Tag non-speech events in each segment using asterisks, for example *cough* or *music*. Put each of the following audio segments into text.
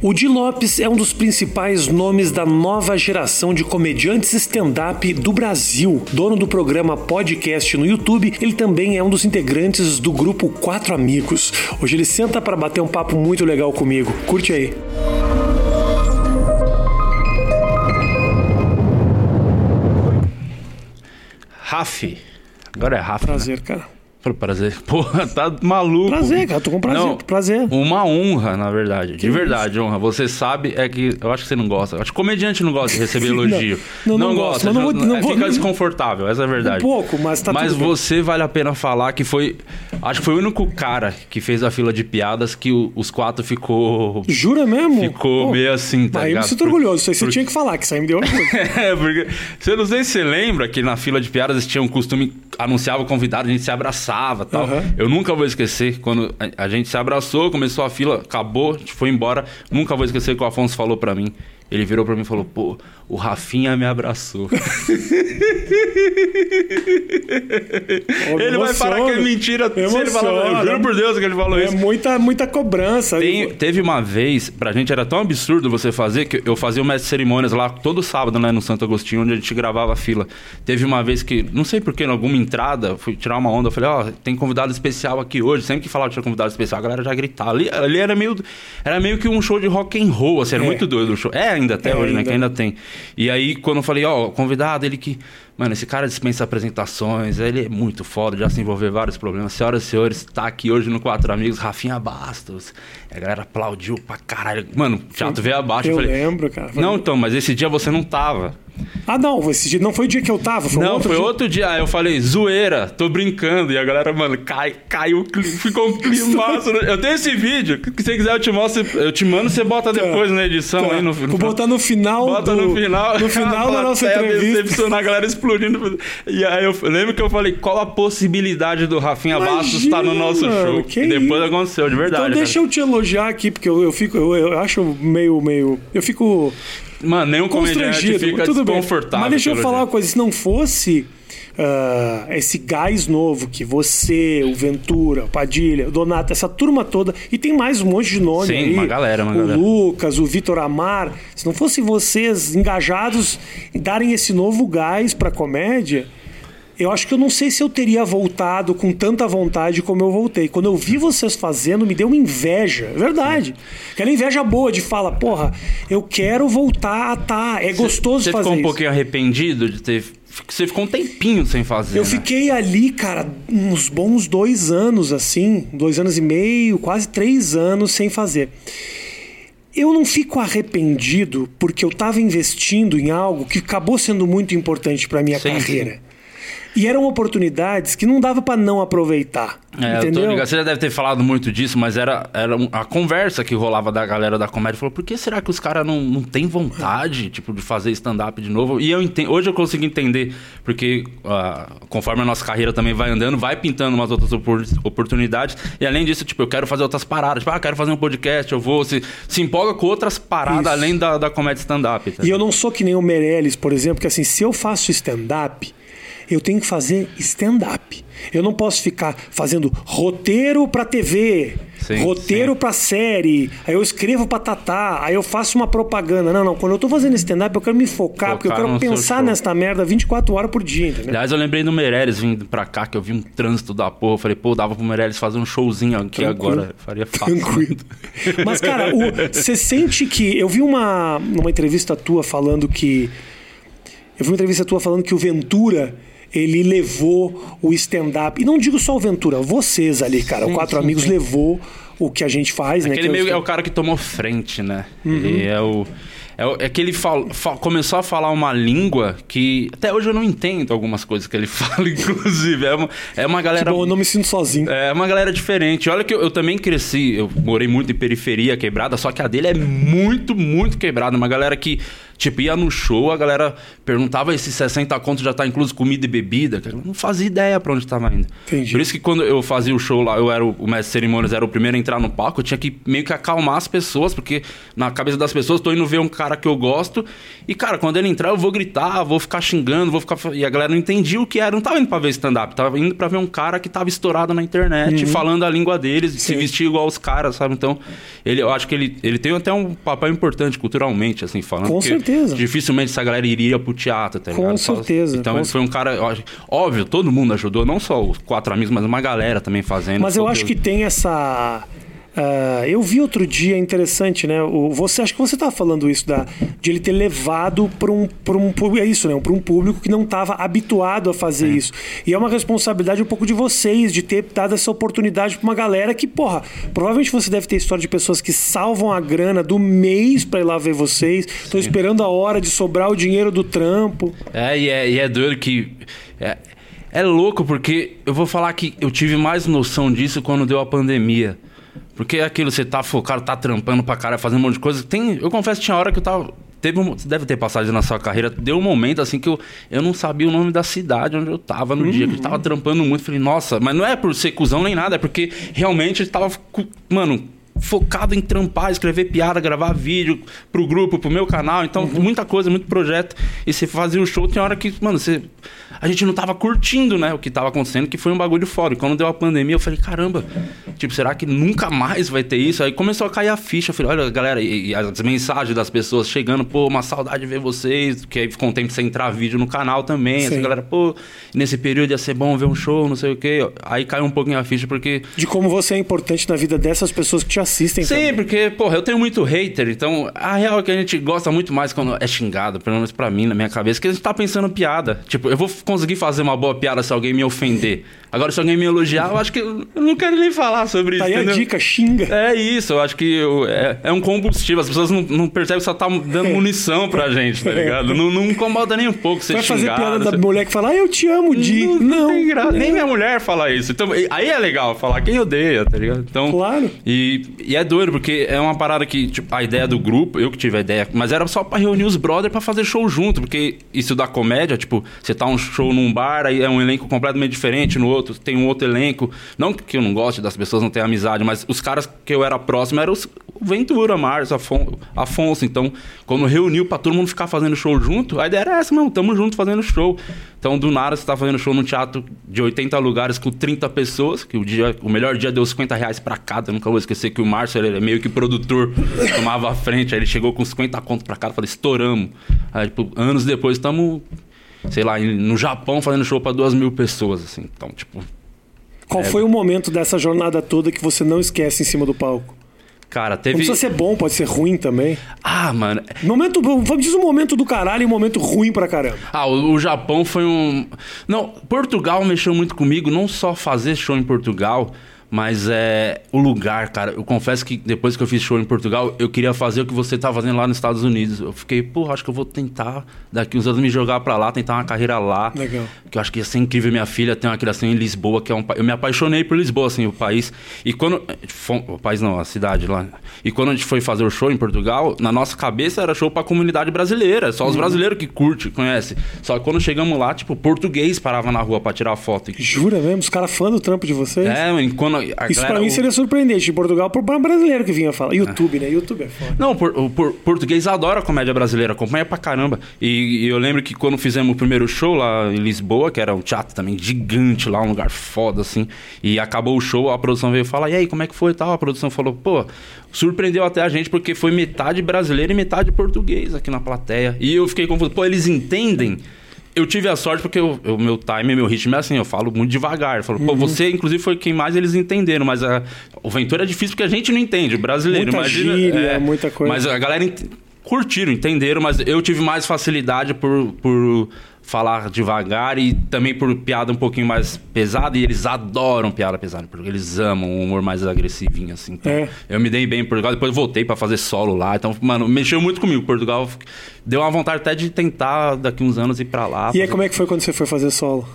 O Di Lopes é um dos principais nomes da nova geração de comediantes stand-up do Brasil. Dono do programa Podcast no YouTube, ele também é um dos integrantes do grupo Quatro Amigos. Hoje ele senta para bater um papo muito legal comigo. Curte aí. Raf. Agora é Raf. Prazer, né? cara. Prazer. *laughs* Porra, tá maluco. Prazer, cara. Tô com prazer. Não, prazer. Uma honra, na verdade. Que de verdade, honra. Você sabe, é que. Eu acho que você não gosta. Eu acho que comediante não gosta de receber *laughs* Não, elogio. não, não não vou- não é, vou- Fica não- desconfortável, essa é a verdade. Um pouco, mas tá Mas tudo bem. você vale a pena falar que foi. Acho que foi o único cara que fez a fila de piadas que o- os quatro ficou. Jura mesmo? Ficou Pô, meio assim, tá Aí eu me ligado? sinto orgulhoso. Isso aí você Porque- tinha que falar, que isso aí me deu orgulho. *laughs* É, porque. Você não sei se você lembra que na fila de piadas tinha um costume, anunciava o convidado, a gente se abraçava e tal. Aham. Eu nunca vou esquecer, quando a, a gente se abraçou, começou a fila, acabou, a gente foi embora. Nunca vou esquecer que o Afonso falou pra mim. Ele virou pra mim e falou: pô, o Rafinha me abraçou. ele vai falar que é mentira. Se ele falar, eu juro por Deus que ele falou É isso. muita, muita cobrança. Tem- teve uma vez, pra gente era tão absurdo você fazer, que eu fazia o mestre de cerimônias lá todo sábado, né, no Santo Agostinho, onde a gente gravava a fila. Teve uma vez que, não sei porquê, em alguma entrada, fui tirar uma onda, eu falei, ó, tem convidado especial aqui hoje. Sempre que falava que tinha convidado especial, a galera já gritava. Ali, ali era meio era meio que um show de rock and roll, assim, era É. muito doido o show. É ainda até É, hoje, né, ainda. que ainda tem. E aí, quando eu falei, ó, convidado, ele que... Mano, esse cara dispensa apresentações, ele é muito foda, já se envolveu em vários problemas. Senhoras e senhores, tá aqui hoje no Quatro Amigos, Rafinha Bastos. E a galera aplaudiu pra caralho. Mano, o teatro veio abaixo. Eu falei, lembro, cara. Não, então, mas esse dia você não tava. Ah, não. Esse dia não foi o dia que eu tava. Foi não, outro foi dia. outro dia. Aí eu falei, zoeira, tô brincando. E a galera, mano, cai, caiu, ficou um climaço. *laughs* Eu tenho esse vídeo, se você quiser eu te mostro, eu te mando, você bota depois na edição Tá. aí no Vou botar no final. Bota do- no final. No final *laughs* da nossa entrevista. a galera E aí eu lembro que eu falei, qual a possibilidade do Rafinha Bastos Imagina, estar no nosso show? que e depois aconteceu, de verdade. Então deixa eu te elogiar aqui, porque eu, eu fico, eu, eu acho meio, meio, eu fico cara. Mano, nenhum comediante constrangido. fica Tudo bem. desconfortável. Mas deixa eu falar uma coisa, se não fosse ah, esse gás novo que você, o Ventura, o Padilha, o Donato, essa turma toda, e tem mais um monte de nome Sim, aí. uma galera, uma o galera. Lucas, o Vitor Amar, se não fossem vocês engajados em darem esse novo gás pra comédia, eu acho que eu não sei se eu teria voltado com tanta vontade como eu voltei. Quando eu vi vocês fazendo, me deu uma inveja. É verdade. Aquela inveja boa de fala, porra, eu quero voltar a tá. É gostoso Você fazer ficou um isso. pouquinho arrependido de ter. Você ficou um tempinho sem fazer. Eu né? fiquei ali, cara, uns bons dois anos, assim, dois anos e meio, quase três anos sem fazer. Eu não fico arrependido porque eu estava investindo em algo que acabou sendo muito importante para minha Sim, carreira. E eram oportunidades que não dava para não aproveitar. É, entendeu? Você já deve ter falado muito disso, mas era, era a conversa que rolava da galera da comédia. Falou, por que será que os caras não, não têm vontade, tipo, de fazer stand-up de novo? E eu entendo, hoje eu consigo entender, porque ah, conforme a nossa carreira também vai andando, vai pintando umas outras opor- oportunidades. E além disso, tipo, eu quero fazer outras paradas. Tipo, ah, quero fazer um podcast, eu vou. Se, se empolga com outras paradas Isso. além da, da comédia stand-up. tá? E eu não sou que nem o Meirelles, por exemplo, que assim, se eu faço stand-up, eu tenho que fazer stand-up. Eu não posso ficar fazendo roteiro pra TV, Sim, roteiro pra série, aí eu escrevo pra Tatá, aí eu faço uma propaganda. Não, não, quando eu tô fazendo stand-up, eu quero me focar, porque eu Focar quero pensar nesta merda 24 horas por dia, entendeu? Aliás, eu lembrei do Meirelles vindo pra cá, que eu vi um trânsito da porra. Eu falei, pô, dava pro Meirelles fazer um showzinho aqui Tranquilo. agora. Faria fácil. Tranquilo. Mas, cara, você sente que. Eu vi uma, uma entrevista tua falando que. Eu vi uma entrevista tua falando que o Ventura. Ele levou o stand-up. E não digo só o Ventura, vocês ali, cara. O Quatro Amigos levou o que a gente faz, né? Aquele que é o meio é o stand- cara que tomou frente, né? Uhum. Ele é o. É, o- é que ele fal- fa- começou a falar uma língua que até hoje eu não entendo algumas coisas que ele *laughs* fala, inclusive. É uma, é uma galera. Bom, eu não me sinto sozinho. É uma galera diferente. Olha que eu, eu também cresci, eu morei muito em periferia quebrada, só que a dele é muito, muito quebrada. Uma galera que, tipo, ia no show, a galera perguntava esses 60 contos já tá incluso comida e bebida. cara. Não fazia ideia pra onde tava indo. Entendi. Por isso que quando eu fazia o show lá, eu era o, o mestre de cerimônias, era o primeiro a entrar no palco, eu tinha que meio que acalmar as pessoas, porque na cabeça das pessoas, tô indo ver um cara cara que eu gosto. E, cara, quando ele entrar, eu vou gritar, vou ficar xingando, vou ficar. E a galera não entendia o que era. Não tava indo pra ver stand-up, tava indo pra ver um cara que tava estourado na internet, uhum. falando a língua deles, Sim. se vestir igual os caras, sabe? Então, ele, eu acho que ele, ele tem até um papel importante culturalmente, assim, falando. Com certeza. Dificilmente essa galera iria pro teatro, tá ligado? Com certeza. Então, com ele foi um cara. Óbvio, todo mundo ajudou, não só os quatro amigos, mas uma galera também fazendo. Mas eu acho que tem essa Uh, eu vi outro dia interessante, né? O, você acho que você estava falando isso da de ele ter levado para um para um é isso, né? Para um público que não estava habituado a fazer é. isso. E é uma responsabilidade um pouco de vocês de ter dado essa oportunidade para uma galera que, porra, provavelmente você deve ter história de pessoas que salvam a grana do mês para ir lá ver vocês, estão esperando a hora de sobrar o dinheiro do trampo. É, e é, e é doido que é, é louco porque eu vou falar que eu tive mais noção disso quando deu a pandemia. Porque é aquilo, você tá focado, tá trampando pra cara, fazendo um monte de coisa. Tem, eu confesso que tinha hora que eu tava. Teve um, deve ter passagem na sua carreira. Deu um momento assim que eu, eu não sabia o nome da cidade onde eu tava no uhum. dia, que eu tava trampando muito. Falei, nossa, mas não é por ser cuzão nem nada, é porque realmente eu tava. Mano, focado em trampar, escrever piada, gravar vídeo pro grupo, pro meu canal. Então, uhum. muita coisa, muito projeto. E você fazia o show, tem hora que, mano, você a gente não tava curtindo, né, o que tava acontecendo, que foi um bagulho fora. E quando deu a pandemia, eu falei, caramba, tipo, será que nunca mais vai ter isso? Aí começou a cair a ficha. Eu falei, olha, galera, e, e as mensagens das pessoas chegando, pô, uma saudade de ver vocês, que aí ficou um tempo sem entrar vídeo no canal também. Assim, galera, pô, nesse período ia ser bom ver um show, não sei o quê. Aí caiu um pouquinho a ficha, porque. De como você é importante na vida dessas pessoas que te assistem. Sim, também. porque, porra, eu tenho muito hater, então a real é que a gente gosta muito mais quando é xingado, pelo menos pra mim, na minha cabeça, que a gente tá pensando piada. Tipo, eu vou conseguir fazer uma boa piada se alguém me ofender. Agora, se alguém me elogiar, eu acho que eu não quero nem falar sobre isso. Aí a dica, xinga. É isso, eu acho que eu, é, é, um combustível. As pessoas não, não percebem que só tá dando *laughs* munição pra gente, tá ligado? Não, não incomoda nem um pouco ser Vai xingado. fazer piada você... da mulher que fala, ah, eu te amo, Di. Não, não, não tem graça. Nem minha mulher fala isso. Então, aí é legal falar quem odeia, tá ligado? Então, claro. E, e é doido, porque é uma parada que, tipo, a ideia do grupo, eu que tive a ideia, mas era só pra reunir os brothers pra fazer show junto, porque isso da comédia, tipo, você tá um show num bar, aí é um elenco completamente diferente, no outro tem um outro elenco. Não que eu não goste das pessoas, não tenho amizade, mas os caras que eu era próximo eram os Ventura, Márcio, Afonso. Então, quando reuniu pra todo mundo ficar fazendo show junto, a ideia era essa, não, tamo junto fazendo show. Então, do nada, você tá fazendo show num teatro de 80 lugares com 30 pessoas, que o, dia, o melhor dia deu 50 reais pra cada. Eu nunca vou esquecer que o Márcio, ele é meio que produtor, tomava a frente, aí ele chegou com 50 contos pra cada, falei, estouramos. Aí, tipo, anos depois, estamos sei lá, no Japão fazendo show para duas mil pessoas, assim. Então, tipo, qual é... foi o momento dessa jornada toda que você não esquece em cima do palco? Cara, teve. Não precisa ser bom, pode ser ruim também. Ah, mano. Momento, vamos dizer um momento do caralho e um momento ruim pra caramba. Ah, o, o, Japão foi um. Não, Portugal mexeu muito comigo, não só fazer show em Portugal, mas é o lugar, cara. Eu confesso que depois que eu fiz show em Portugal, eu queria fazer o que você tá fazendo lá nos Estados Unidos. Eu fiquei, pô, acho que eu vou tentar daqui uns anos me jogar para lá, tentar uma carreira lá. Legal. Que eu acho que ia ser incrível. Minha filha tem uma criação em Lisboa, que é um Eu me apaixonei por Lisboa, assim, o país. E quando. O país não, a cidade lá. E quando a gente foi fazer o show em Portugal, na nossa cabeça era show pra comunidade brasileira. Só os uhum. brasileiros que curte, conhece. Só que quando chegamos lá, tipo, português parava na rua pra tirar foto. Jura mesmo? Os caras fã do trampo de vocês? É, quando isso galera, pra mim seria surpreendente. Em Portugal, por um brasileiro que vinha falar. YouTube, né? YouTube é foda. Não, por, o por, português adora comédia brasileira, acompanha pra caramba. E, e, eu lembro que quando fizemos o primeiro show lá em Lisboa, que era um teatro também gigante lá, um lugar foda, assim. E acabou o show, a produção veio falar, e aí, como é que foi e tal? A produção falou, pô, surpreendeu até a gente porque foi metade brasileiro e metade português aqui na plateia. E eu fiquei confuso, pô, eles entendem eu tive a sorte porque o meu time, meu ritmo é assim, eu falo muito devagar. Eu falo, uhum. pô, você inclusive foi quem mais eles entenderam, mas a, o Ventura é difícil porque a gente não entende, o brasileiro, muita imagina. Gíria, é, muita coisa. Mas a galera ent... curtiram, entenderam, mas eu tive mais facilidade por, por falar devagar e também por piada um pouquinho mais pesada. E eles adoram piada pesada, porque eles amam um humor mais agressivinho, assim. Então, é. eu me dei bem em Portugal, depois voltei para fazer solo lá. Então, mano, mexeu muito comigo. Portugal deu uma vontade até de tentar daqui uns anos ir para lá. E aí, como é que foi quando você foi fazer solo?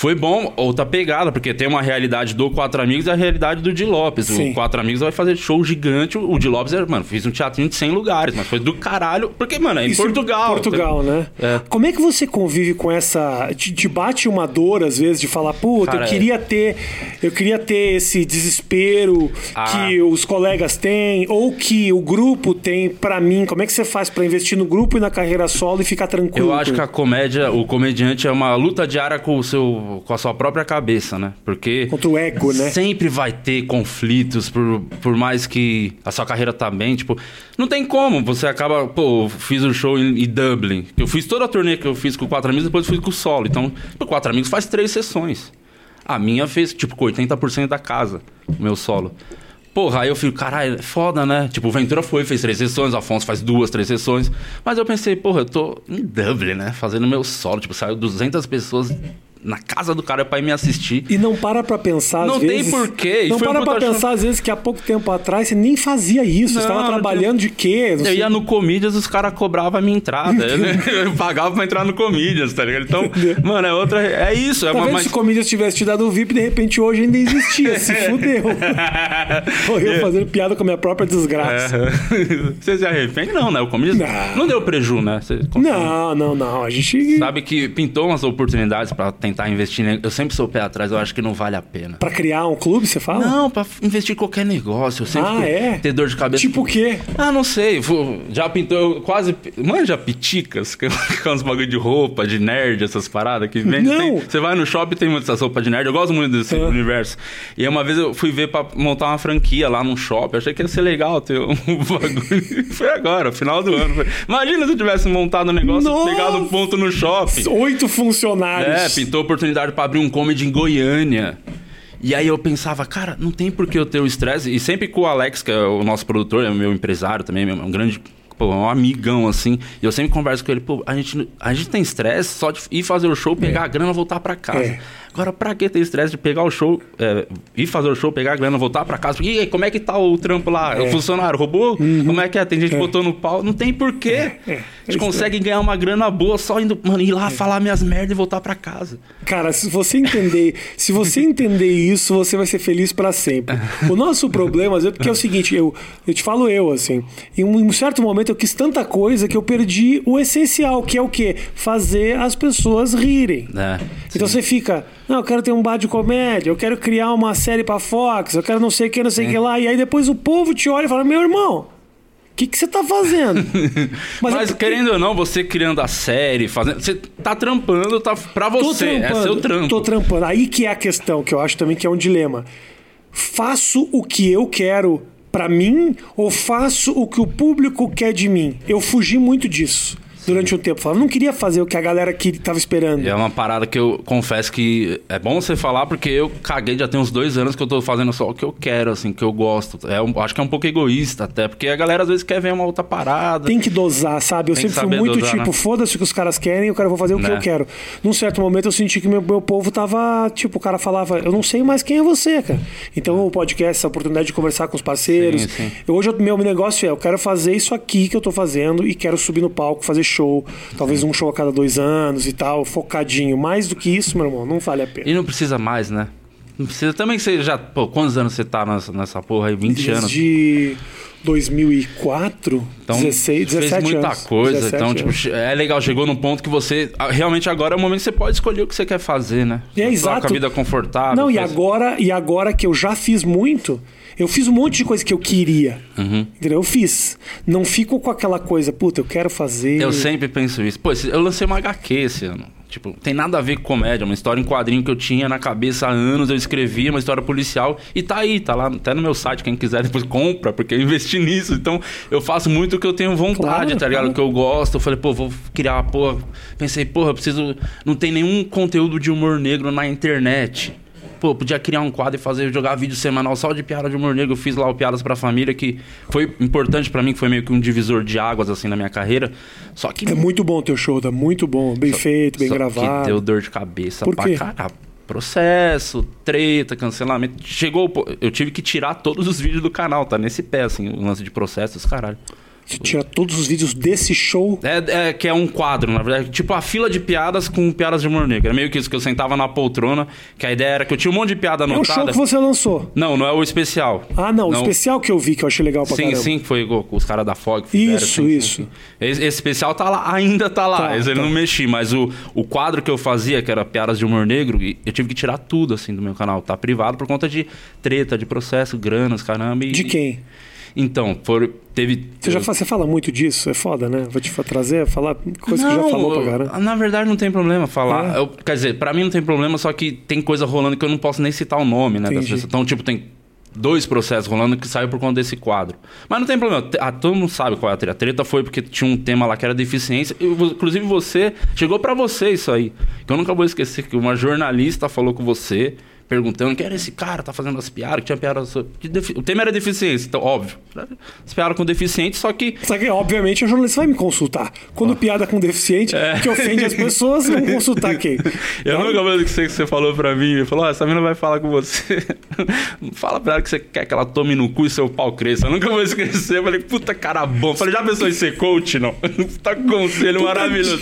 Foi bom, outra pegada, porque tem uma realidade do Quatro Amigos e a realidade do Di Lopes. Sim. O Quatro Amigos vai fazer show gigante. O Di Lopes, é, mano, fez um teatrinho de 100 lugares, mas foi do caralho. Porque, mano, é em Isso Portugal. Portugal, né? É. Como é que você convive com essa. Te, te bate uma dor, às vezes, de falar, puta, Cara, eu é. queria ter. Eu queria ter esse desespero Ah. que os colegas têm, ou que o grupo tem pra mim. Como é que você faz pra investir no grupo e na carreira solo e ficar tranquilo? Eu acho que a comédia, o comediante é uma luta diária com, o seu, com a sua própria cabeça, né? Porque. Contra o ego, né? Sempre vai ter conflitos, por, por mais que a sua carreira tá bem. Tipo, não tem como. Você acaba. Pô, eu fiz um show em, em Dublin. Eu fiz toda a turnê que eu fiz com quatro amigos, depois fiz com o solo. Então, o quatro amigos faz três sessões. A minha fez, tipo, com 80% da casa, o meu solo. Porra, aí eu fico, caralho, é foda, né? Tipo, o Ventura foi, fez três sessões, o Afonso faz duas, três sessões. Mas eu pensei, porra, eu tô em Dublin, né? Fazendo meu solo. Tipo, saiu 200 pessoas na casa do cara pra ir me assistir. E não para pra pensar, às Não tem vezes. porquê, Não para show. pensar, às vezes, que há pouco tempo atrás você nem fazia isso. você Não, estava não trabalhando de quê? Não Eu sei. ia no Comedians, os caras cobravam a minha entrada. eu, *laughs* eu pagava pra entrar no Comedians, tá ligado? Então, mano, é outra. É isso. É Tá uma, mas- se o Comedians tivesse te dado o VIP, de repente hoje ainda existia. Se *laughs* fudeu. Pô, eu fazendo piada com a minha própria desgraça. É. *laughs* Você se arrepende? Não, né? O Comedians Não. não, deu preju, né? Você Não, não, não. A gente. Sabe que pintou umas oportunidades pra tentar investir. ne- Eu sempre sou o pé atrás, eu acho que não vale a pena. Pra criar um clube, você fala? Não, pra investir em qualquer negócio. Eu sempre Ah, é? ter dor de cabeça. Tipo o quê? Ah, não sei. Já pintou quase. Manja piticas, *laughs* que é uns bagulho de roupa, de nerd, essas paradas que vende. Não. Tem- Você vai no shopping tem muitas roupas de nerd. Eu gosto muito desse Ah. universo. E uma vez eu fui ver pra montar uma franquia lá num shopping. Eu achei que ia ser legal ter um *laughs* bagulho. Foi agora, final do ano. Imagina se eu tivesse montado um negócio, Nossa. pegado um ponto no shopping. Oito funcionários. É, pintou oportunidade pra abrir um comedy em Goiânia. E aí eu pensava, cara, não tem por que eu ter o estresse. E sempre com o Alex, que é o nosso produtor, é o meu empresário também, é um grande. Pô, é um amigão, assim. E eu sempre converso com ele, pô, a gente, a gente tem estresse só de ir fazer o show, pegar a grana e voltar pra casa. É. Agora, pra que ter estresse de pegar o show, é, ir fazer o show, pegar a grana, voltar pra casa? E aí, como é que tá o trampo lá? É. O funcionário roubou? Como é que é? Tem gente que botou no pau. Não tem porquê. É. A gente consegue ganhar uma grana boa só indo, mano, ir lá falar minhas merdas e voltar pra casa. Cara, se você entender, *laughs* se você entender isso, você vai ser feliz pra sempre. O nosso problema, às vezes, porque é o seguinte, eu, eu te falo eu, assim, em um, em um certo momento eu quis tanta coisa que eu perdi o essencial, que é o quê? Fazer as pessoas rirem. É, Então você fica, não, eu quero ter um bar de comédia, eu quero criar uma série pra Fox, eu quero não sei o que, não sei o que lá. E aí depois o povo te olha e fala, meu irmão, o que, que você tá fazendo? *laughs* Mas, é porque- querendo ou não, você criando a série, fazendo. Você tá trampando, tá pra você. É trampando, seu trampo. Tô trampando. Aí que é a questão, que eu acho também que é um dilema. Faço o que eu quero pra mim ou faço o que o público quer de mim? Eu fugi muito disso durante um tempo. Falava, não queria fazer o que a galera que tava esperando. É uma parada que eu confesso que é bom você falar, porque eu caguei já tem uns dois anos que eu tô fazendo só o que eu quero, assim, que eu gosto. É um- acho que é um pouco egoísta até, porque a galera às vezes quer ver uma outra parada. Tem que dosar, sabe? Eu que sempre fui muito dosar, tipo, né? foda-se o que os caras querem, eu quero vou fazer o que Né? eu quero. Num certo momento eu senti que meu, meu povo tava, tipo, o cara falava, eu não sei mais quem é você, cara. Então o podcast, essa oportunidade de conversar com os parceiros. Sim, sim. Eu, hoje o meu negócio é, eu quero fazer isso aqui que eu tô fazendo e quero subir no palco, fazer show, talvez um show a cada dois anos e tal, focadinho. Mais do que isso, meu irmão, não vale a pena. E não precisa mais, né? Não precisa também que você já. Pô, quantos anos você tá nessa, nessa porra aí? 20 anos. Desde 2004, Então, 16, 17 fez muita anos. coisa. 17 Então, anos. tipo, é legal. Chegou num ponto que você. Realmente agora é o momento que você pode escolher o que você quer fazer, né? É, Só exato. Com a vida confortável. Não, e agora, e agora que eu já fiz muito, eu fiz um monte de coisa que eu queria. Uhum. Entendeu? Eu fiz. Não fico com aquela coisa, puta, eu quero fazer. Eu sempre penso isso. Pô, eu lancei uma HQ esse ano. Tipo, tem nada a ver com comédia, uma história em quadrinho que eu tinha na cabeça há anos, eu escrevia uma história policial e tá aí, tá lá até no meu site, quem quiser depois compra, porque eu investi *laughs* nisso. Então, eu faço muito o que eu tenho vontade, Claro, tá ligado? claro. O que eu gosto. Eu falei, pô, vou criar uma porra. Pensei, porra, eu preciso. Não tem nenhum conteúdo de humor negro na internet. Pô, podia criar um quadro e fazer, jogar vídeo semanal só de piada de humor negro. Eu fiz lá o Piadas pra Família, que foi importante pra mim, que foi meio que um divisor de águas, assim, na minha carreira. Só que É muito bom o teu show, tá muito bom. Bem feito, bem só gravado. Que deu dor de cabeça Por pra caralho. Processo, treta, cancelamento. Chegou. Eu tive que tirar todos os vídeos do canal, tá? Nesse pé, assim, o lance de processos, caralho. Tira todos os vídeos desse show. É, é, que é um quadro, na verdade. Tipo a fila de piadas com piadas de humor negro. É meio que isso, que eu sentava na poltrona, que a ideia era que eu tinha um monte de piada É o anotada. show que você lançou. Não, não é o especial. Ah, não, o especial que eu vi, que eu achei legal pra Sim, caramba. sim, que foi com os caras da FOG. fizeram, Isso, sim, sim, isso. sim. Esse, esse especial tá lá, ainda tá lá. Tá, eu tá. não mexi, mas o, o quadro que eu fazia, que era piadas de humor negro, e eu tive que tirar tudo, assim, do meu canal. Tá privado por conta de treta, de processo, granas, caramba. E, De quem? Então, teve... Você, já eu- fa- você fala muito disso, é foda, né? Vou te trazer, falar coisa que já falou pra caramba. Na verdade, não tem problema falar. É? Eu- quer dizer, pra mim não tem problema, só que tem coisa rolando que eu não posso nem citar o nome, né? Então, tipo, tem dois processos rolando que saiu por conta desse quadro. Mas não tem problema. Te- Ah, todo mundo sabe qual é a treta. A treta foi porque tinha um tema lá que era deficiência. Eu- inclusive, você. Chegou pra você isso aí. Que eu nunca vou esquecer que uma jornalista falou com você. Perguntando quem era esse cara, tá fazendo as piadas, que tinha piadas. sobre- de O tema era deficiência, então, óbvio. As piadas com deficiente, só que Só que, obviamente, o jornalista vai me consultar. Quando piada com deficiente, que ofende as pessoas, vão consultar quem? É. *laughs* Eu Então, nunca vou esquecer que você falou pra mim. Ele falou: Ó, essa mina vai falar com você. *laughs* Fala pra ela que você quer que ela tome no cu e seu pau cresça. Eu nunca vou esquecer. Eu falei: puta cara bom. Eu falei: já pensou em ser coach? Não. *laughs* Puta conselho maravilhoso.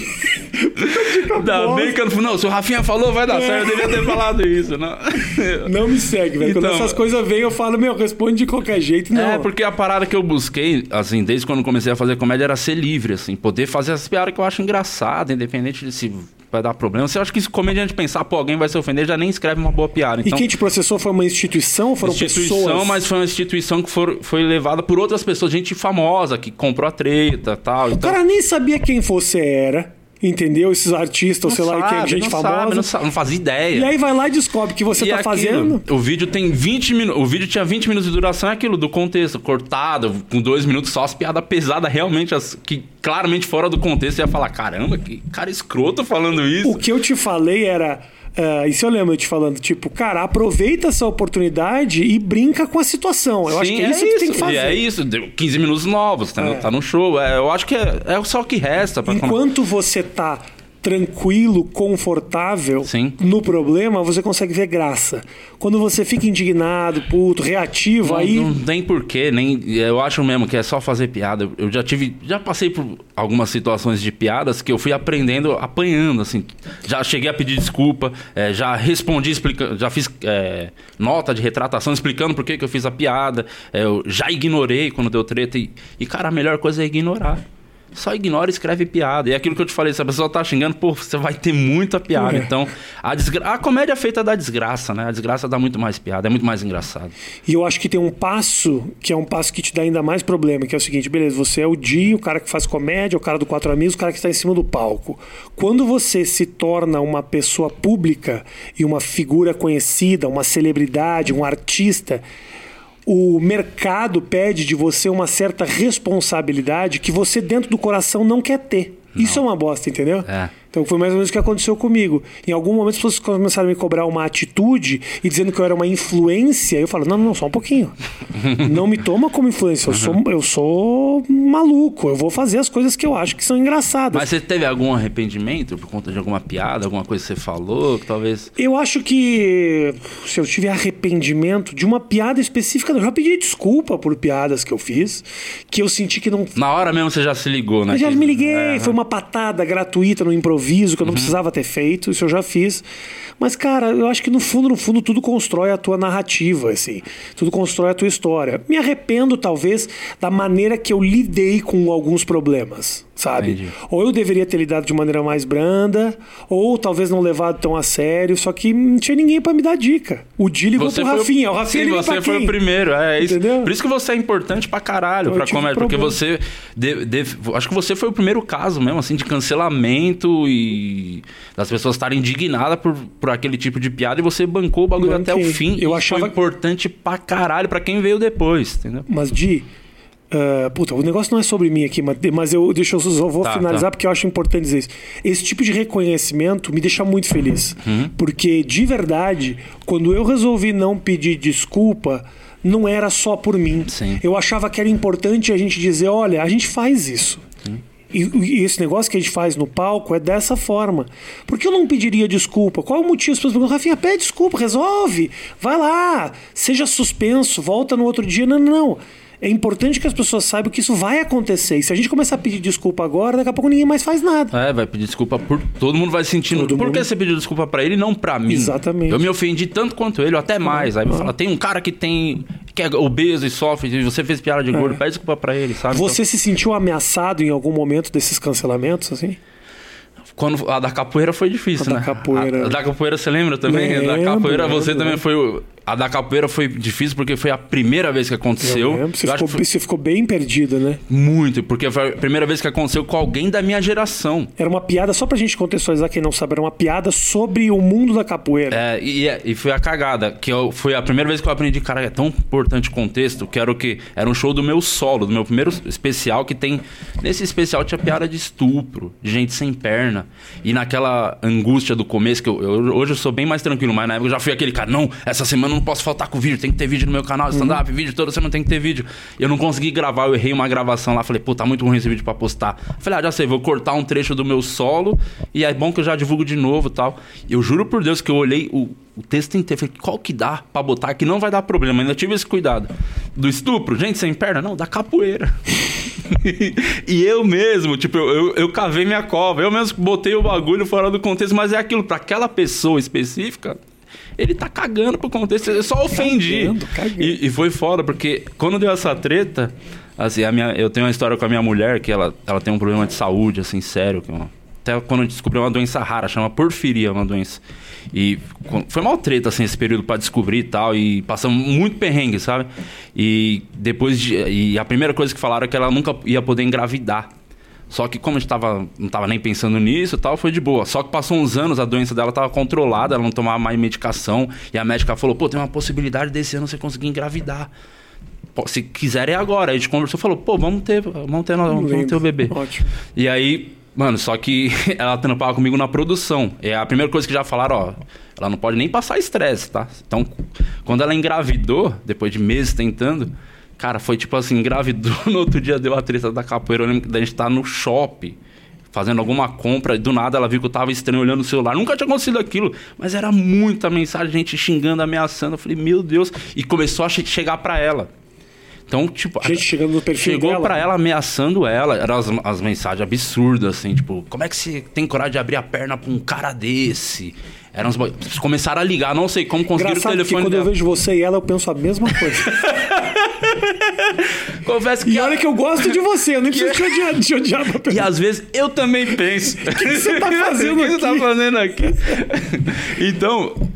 Ainda boa. bem que eu não. Não, se o Rafinha falou, vai dar certo. Eu devia ter falado isso. Não. *laughs* Não me segue, velho. Quando Então- essas coisas vêm, eu falo, meu, responde de qualquer jeito. Não. É, porque a parada que eu busquei, assim, desde quando comecei a fazer comédia, era ser livre, assim, poder fazer as piadas que eu acho engraçada, independente de se vai dar problema. Eu acho que se comediante pensar, pô, alguém vai se ofender, já nem escreve uma boa piada. E Então, quem te processou foi uma instituição? Foram instituição, pessoas? mas foi uma instituição que for, foi levada por outras pessoas, gente famosa, que comprou a treta tal. O Então, cara nem sabia quem você era, entendeu? Esses artistas, sei lá, que é gente não famosa. Sabe, não, sabe, não fazia ideia. E aí vai lá e descobre que você E tá aquilo, fazendo. O vídeo tem 20 minutos. O vídeo tinha 20 minutos de duração, é aquilo do contexto, cortado, com dois minutos só as piadas pesadas, realmente, as, que claramente fora do contexto, você ia falar: caramba, que cara escroto falando isso. O que eu te falei era. Ah, isso eu lembro te falando, tipo, cara, aproveita essa oportunidade e brinca com a situação. Eu acho que é isso que tem que fazer. E é isso, deu 15 minutos novos, tá, É. tá no show. É, eu acho que é, é só o que resta. Pra Enquanto você tá tranquilo, confortável Sim. no problema, você consegue ver graça. Quando você fica indignado, puto, reativo, Não, aí. não tem porquê, nem. Eu acho mesmo que é só fazer piada. Eu já tive. Já passei por algumas situações de piadas que eu fui aprendendo, apanhando, assim. Já cheguei a pedir desculpa, é, já respondi explicando. Já fiz é, nota de retratação explicando por que, que eu fiz a piada. é, eu já ignorei quando deu treta. E, e, cara, a melhor coisa é ignorar. Só ignora e escreve piada. E é aquilo que eu te falei, se a pessoa tá xingando, pô, você vai ter muita piada. É. Então, a, desgra... a comédia é feita da desgraça, né? A desgraça dá muito mais piada, é muito mais engraçado. E eu acho que tem um passo que é um passo que te dá ainda mais problema, que é o seguinte, beleza, você é o Di, o cara que faz comédia, o cara do Quatro Amigos, o cara que está em cima do palco. Quando você se torna uma pessoa pública e uma figura conhecida, uma celebridade, um artista, o mercado pede de você uma certa responsabilidade que você dentro do coração não quer ter. Isso é uma bosta, entendeu? É. Então foi mais ou menos o que aconteceu comigo. Em algum momento as pessoas começaram a me cobrar uma atitude e dizendo que eu era uma influência. Eu falo, não, não, só um pouquinho. *laughs* não me toma como influência. Eu, sou, eu sou maluco. Eu vou fazer as coisas que eu acho que são engraçadas. Mas você teve algum arrependimento por conta de alguma piada, alguma coisa que você falou, que talvez. Eu acho que se eu tiver arrependimento de uma piada específica, eu já pedi desculpa por piadas que eu fiz, que eu senti que não Na hora mesmo você já se ligou, né? Eu já me liguei, É, foi uma patada gratuita no improviso que eu não precisava ter feito, isso eu já fiz. Mas, cara, eu acho que no fundo, no fundo, tudo constrói a tua narrativa, assim. Tudo constrói a tua história. Me arrependo, talvez, da maneira que eu lidei com alguns problemas, sabe? Entendi. Ou eu deveria ter lidado de maneira mais branda, ou talvez não levado tão a sério, só que não tinha ninguém pra me dar dica. O Di ligou Você pro foi, Rafinha, o Rafinha Sim, você foi quem? o primeiro. É isso. Entendeu? Por isso que você é importante pra caralho Eu pra comédia. Porque você. de- de- acho que você foi o primeiro caso mesmo, assim, de cancelamento e das pessoas estarem indignadas por, por aquele tipo de piada e você bancou o bagulho até o Banquei. fim. Eu achava- foi importante pra caralho pra quem veio depois, entendeu? Mas Di, ah, puta, o negócio não é sobre mim aqui, mas, eu deixa eu só vou Tá, finalizar tá. porque eu acho importante dizer isso. Esse tipo de reconhecimento me deixa muito feliz, Uhum. porque de verdade, quando eu resolvi não pedir desculpa, não era só por mim. Sim. Eu achava que era importante a gente dizer, olha, a gente faz isso. E, e esse negócio que a gente faz no palco é dessa forma. Por que eu não pediria desculpa? Qual é o motivo? As pessoas perguntam, Rafinha, pede desculpa, resolve. Vai lá, seja suspenso, volta no outro dia. Não, não, não. É importante que as pessoas saibam que isso vai acontecer. E se a gente começar a pedir desculpa agora, daqui a pouco ninguém mais faz nada. É, vai pedir desculpa por. Todo mundo vai sentindo. Todo por mundo. que você pediu desculpa pra ele e não pra mim? Exatamente. Eu me ofendi tanto quanto ele, ou até mais. Aí vai falar, tem um cara que tem. que é obeso e sofre, e você fez piada de gordo, pede desculpa pra ele, sabe? É. Você se sentiu ameaçado em algum momento desses cancelamentos, assim? Então, quando a da capoeira foi difícil, A da né? capoeira. A, a da capoeira você lembra também? a da Lembro, capoeira você lembro, também lembro. foi. A da capoeira foi difícil porque foi a primeira vez que aconteceu. Eu lembro. Você, Eu ficou, foi você ficou bem perdida, né? muito, porque foi a primeira vez que aconteceu com alguém da minha geração. Era uma piada, só pra gente contextualizar quem não sabe, era uma piada sobre o mundo da capoeira. É, e, e foi a cagada, que eu, foi a primeira vez que eu aprendi, cara, é tão importante o contexto, que era o quê? Era um show do meu solo, do meu primeiro especial, que tem... Nesse especial tinha piada de estupro, de gente sem perna. E naquela angústia do começo, que eu, eu- hoje eu sou bem mais tranquilo, mas na época eu já fui aquele cara, não, essa semana não posso faltar com vídeo, tem que ter vídeo no meu canal, stand-up, vídeo, toda semana tem que ter vídeo. Eu não consegui gravar, eu errei uma gravação lá, falei, pô, tá muito ruim esse vídeo pra postar. Falei, ah, já sei, vou cortar um trecho do meu solo, e é bom que eu já divulgo de novo e tal. Eu juro por Deus que eu olhei o, o texto inteiro, falei, qual que dá pra botar que não vai dar problema, ainda tive esse cuidado. Do estupro, gente sem perna? Não, da capoeira. *laughs* e eu mesmo, tipo, eu, eu, eu cavei minha cova, eu mesmo botei o bagulho fora do contexto, mas é aquilo, pra aquela pessoa específica, ele tá cagando pro contexto, eu só ofendi. Cagando, cagando. E, e foi foda, porque quando deu essa treta, assim, a minha, eu tenho uma história com a minha mulher, que ela, ela tem um problema de saúde, assim, sério, que uma- até quando eu descobri uma doença rara, chama porfiria, uma doença. E foi mal treta, assim, esse período pra descobrir e tal, e passamos muito perrengue, sabe? E depois de... E a primeira coisa que falaram é que ela nunca ia poder engravidar. Só que como a gente tava, não tava nem pensando nisso e tal, foi de boa. Só que passou uns anos, a doença dela tava controlada, ela não tomava mais medicação. E a médica falou, pô, tem uma possibilidade desse ano você conseguir engravidar. Pô, se quiser é agora. Aí a gente conversou, falou, pô, vamos ter, vamos ter, vamos ter Lembro. o bebê. Ótimo. E aí, mano, só que *laughs* ela trampava comigo na produção. É a primeira coisa que já falaram, ó, ela não pode nem passar estresse, tá? Então, quando ela engravidou, depois de meses tentando, cara, foi tipo assim, engravidou, *laughs* no outro dia deu a treta da capoeira, eu lembro da gente estar no shopping. Fazendo alguma compra, e do nada ela viu que eu tava estranho olhando o celular. Nunca tinha acontecido aquilo, mas era muita mensagem, gente xingando, ameaçando. Eu falei, meu Deus. E começou a che- chegar pra ela. Então, tipo. Gente chegando no perfil Chegou dela. pra ela ameaçando ela. Eram as, as mensagens absurdas, assim, tipo, como é que você tem coragem de abrir a perna pra um cara desse? Eram uns Começaram a ligar, não sei como conseguiram o Engraçado que telefone quando eu dela. vejo você e ela, eu penso a mesma coisa. *laughs* Confesso que. E olha que eu gosto de você, eu nem preciso te odiar, te odiar pra E às vezes eu também penso. *laughs* O que, você tá fazendo *laughs* O que você tá aqui? fazendo aqui? então,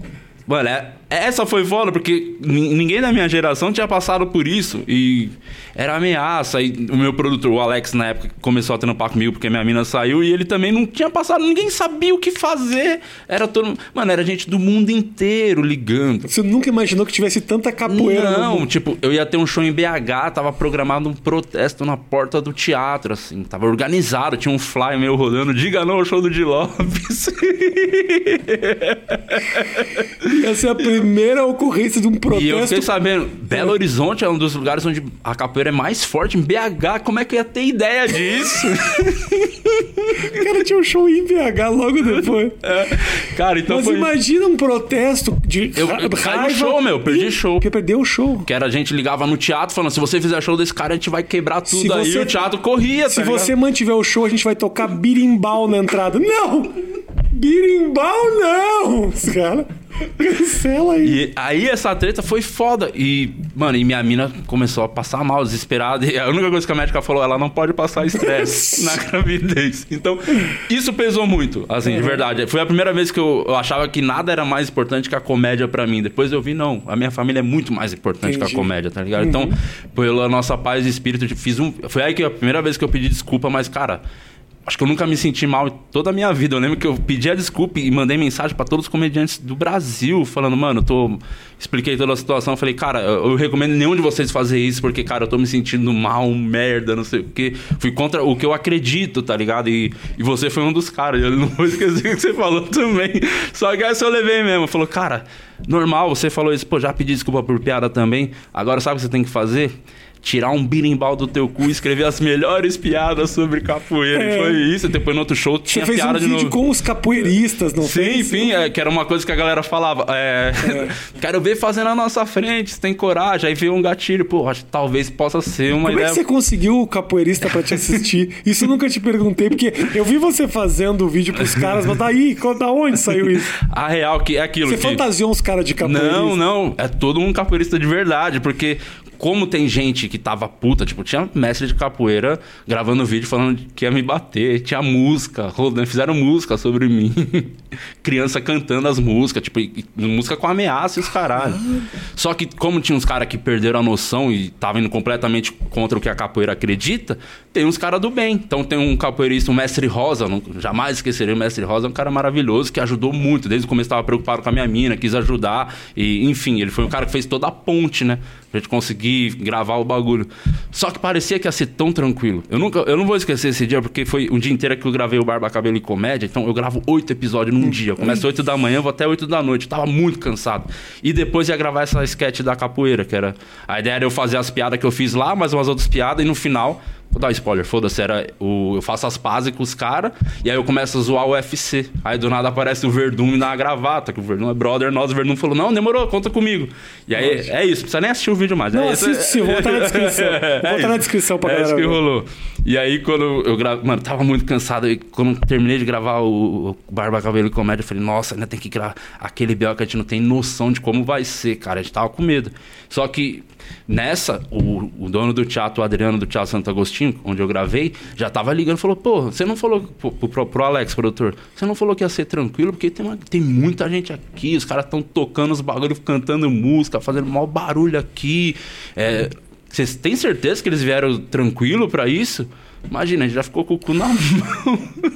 mano, é- essa foi foda porque nin- ninguém da minha geração tinha passado por isso. E era ameaça. E o meu produtor, o Alex, na época, começou a trampar comigo porque minha mina saiu e ele também não tinha passado. Ninguém sabia o que fazer. Era todo. Mano, era gente do mundo inteiro ligando. Você nunca imaginou que tivesse tanta capoeira Não, tipo, eu ia ter um show em BH, tava programado um protesto na porta do teatro, assim, tava organizado, tinha um fly meu rodando, diga não ao show do Di Lopes. *laughs* Essa é a primeira ocorrência de um e eu protesto. fiquei sabendo, Belo Horizonte é um dos lugares onde a capoeira é mais forte, em BH, como é que eu ia ter ideia disso? O cara tinha um show em BH logo depois. Cara, então Mas foi... imagina um protesto de Eu- eu raiva. show, meu, perdi e- show. Porque perdeu o show. Que era a gente ligava no teatro falando, se você fizer show desse cara, a gente vai quebrar tudo Se aí. você- o teatro corria, Se tá você mantiver o show, a gente vai tocar birimbau na entrada. Não! Birimbau não! Os cara, cancela aí. E aí essa treta foi foda. E, mano, e minha mina começou a passar mal, desesperada. E a única coisa que a médica falou, ela não pode passar estresse na gravidez. Então, isso pesou muito, assim, de verdade. Foi a primeira vez que eu, eu achava que nada era mais importante que a comédia pra mim. Depois eu vi, não, a minha família é muito mais importante Entendi. que a comédia, tá ligado? Então, pela nossa paz de espírito, eu fiz um. Foi aí que a primeira vez que eu pedi desculpa, mas, cara. Acho que eu nunca me senti mal toda a minha vida. Eu lembro que eu pedi a desculpa e mandei mensagem pra todos os comediantes do Brasil, falando, mano, eu tô. Expliquei toda a situação. Falei, cara, eu, eu recomendo nenhum de vocês fazer isso, porque, cara, eu tô me sentindo mal, merda, não sei o quê. Fui contra o que eu acredito, tá ligado? E, e você foi um dos caras. Eu não vou esquecer *laughs* o que você falou também. Só que essa eu levei mesmo. Falou, cara, normal, você falou isso, pô, já pedi desculpa por piada também. Agora sabe o que você tem que fazer? Tirar um birimbau do teu cu e escrever as melhores piadas sobre capoeira. É. E foi isso. Depois no outro show Você tinha fez um de vídeo novo. com os capoeiristas, não Sim, fez? sim, é, que era uma coisa que a galera falava. é, *laughs* Quero ver fazendo na nossa frente, você tem coragem. Aí veio um gatilho, pô, acho que talvez possa ser uma Como é ideia. que você conseguiu o capoeirista pra te assistir? *laughs* Isso eu nunca te perguntei, porque eu vi você fazendo o vídeo pros caras, mas daí, da onde saiu isso? A real que é aquilo Você que. fantasiou uns caras de capoeirista? Não, não. É todo um capoeirista de verdade, porque como tem gente que tava puta, tipo, tinha mestre de capoeira gravando vídeo falando que ia me bater, tinha música, rodando, fizeram música sobre mim. *laughs* Criança cantando as músicas, tipo, e- música com ameaça e os caralho. Só que como tinha uns caras que perderam a noção e estavam indo completamente contra o que a capoeira acredita, tem uns caras do bem. Então tem um capoeirista, o mestre Rosa, não- jamais esquecerei o mestre Rosa, é um cara maravilhoso que ajudou muito. Desde o começo estava preocupado com a minha mina, quis ajudar. E, enfim, ele foi um cara que fez toda a ponte, né? Pra gente conseguir gravar o bagulho. Só que parecia que ia ser tão tranquilo. Eu, nunca, eu não vou esquecer esse dia, porque foi um dia inteiro que eu gravei o Barba Cabelo e Comédia. Então eu gravo oito episódios num dia. Eu começo oito da manhã, vou até oito da noite. Eu tava muito cansado. E depois ia gravar essa sketch da capoeira, que era. A ideia era eu fazer as piadas que eu fiz lá, mais umas outras piadas, e no final. Vou dar um spoiler, foda-se, era o, eu faço as pazes com os caras e aí eu começo a zoar o UFC. Aí do nada aparece o Verdun me dá uma gravata, que o Verdun é brother nosso, o Verdun falou, não, demorou, conta comigo. E aí é isso, precisa nem assistir o vídeo mais. Não, é isso. assiste sim, vou botar na descrição. *laughs* Vou botar isso. na descrição pra é galera isso que rolou. E aí quando eu gravo, mano, tava muito cansado e quando terminei de gravar o, o Barba Cabelo e Comédia, eu falei, nossa, ainda tem que gravar aquele BO que a gente não tem noção de como vai ser, cara, a gente tava com medo. Só que nessa, o, o dono do teatro, o Adriano do Teatro Santo Agostinho, onde eu gravei, já tava ligando falou, pô, você não falou, pro, pro, pro Alex, produtor, você não falou que ia ser tranquilo, porque tem, uma- tem muita gente aqui, os caras estão tocando os bagulhos, cantando música, fazendo maior barulho aqui. É, vocês têm certeza que eles vieram tranquilo pra isso? Imagina, a gente já ficou com o cu na *laughs* mão.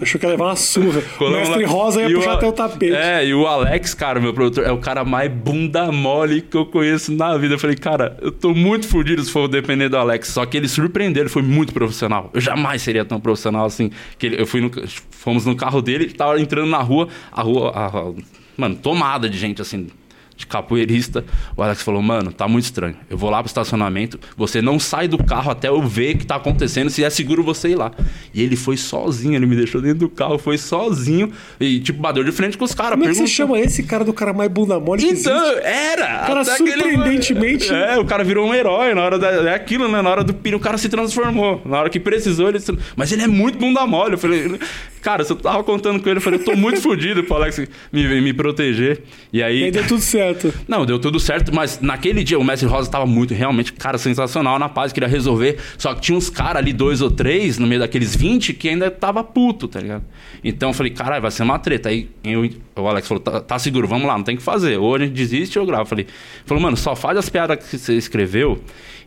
Achou que ia levar uma surra. *laughs* O Colamos mestre. Rosa ia puxar o- até o tapete. É, e o Alex, cara, meu produtor, é o cara mais bunda mole que eu conheço na vida. Eu falei, cara, eu tô muito fudido se for depender do Alex. Só que ele surpreendeu, ele foi muito profissional. Eu jamais seria tão profissional assim. Que ele- eu fui no, fomos no carro dele, tava entrando na rua, a rua, a- a- mano, tomada de gente assim. De capoeirista, o Alex falou: Mano, tá muito estranho. Eu vou lá pro estacionamento, você não sai do carro até eu ver o que tá acontecendo, se é seguro você ir lá. E ele foi sozinho, ele me deixou dentro do carro, foi sozinho, e tipo, bateu de frente com os caras. Como é que você chama esse cara do cara mais bunda mole que então, era! Cara, que ele- surpreendentemente- É, o cara virou um herói na hora da. É aquilo, né? Na hora do pino, o cara se transformou. Na hora que precisou, ele. Mas ele é muito bunda mole. Eu falei, cara, se eu tava contando com ele, eu falei, eu tô muito *laughs* fodido pro Alex me, me proteger. E E aí aí. deu tudo certo. *laughs* Não, deu tudo certo, mas naquele dia o Mestre Rosa tava muito, realmente, cara, sensacional na paz, queria resolver. Só que tinha uns caras ali, dois ou três, no meio daqueles 20, que ainda tava puto, tá ligado? Então eu falei, caralho, vai ser uma treta. Aí eu- o Alex falou, tá, tá seguro, vamos lá, não tem o que fazer. Ou a gente desiste ou eu gravo. Eu falei, falou, mano, só faz as piadas que você escreveu.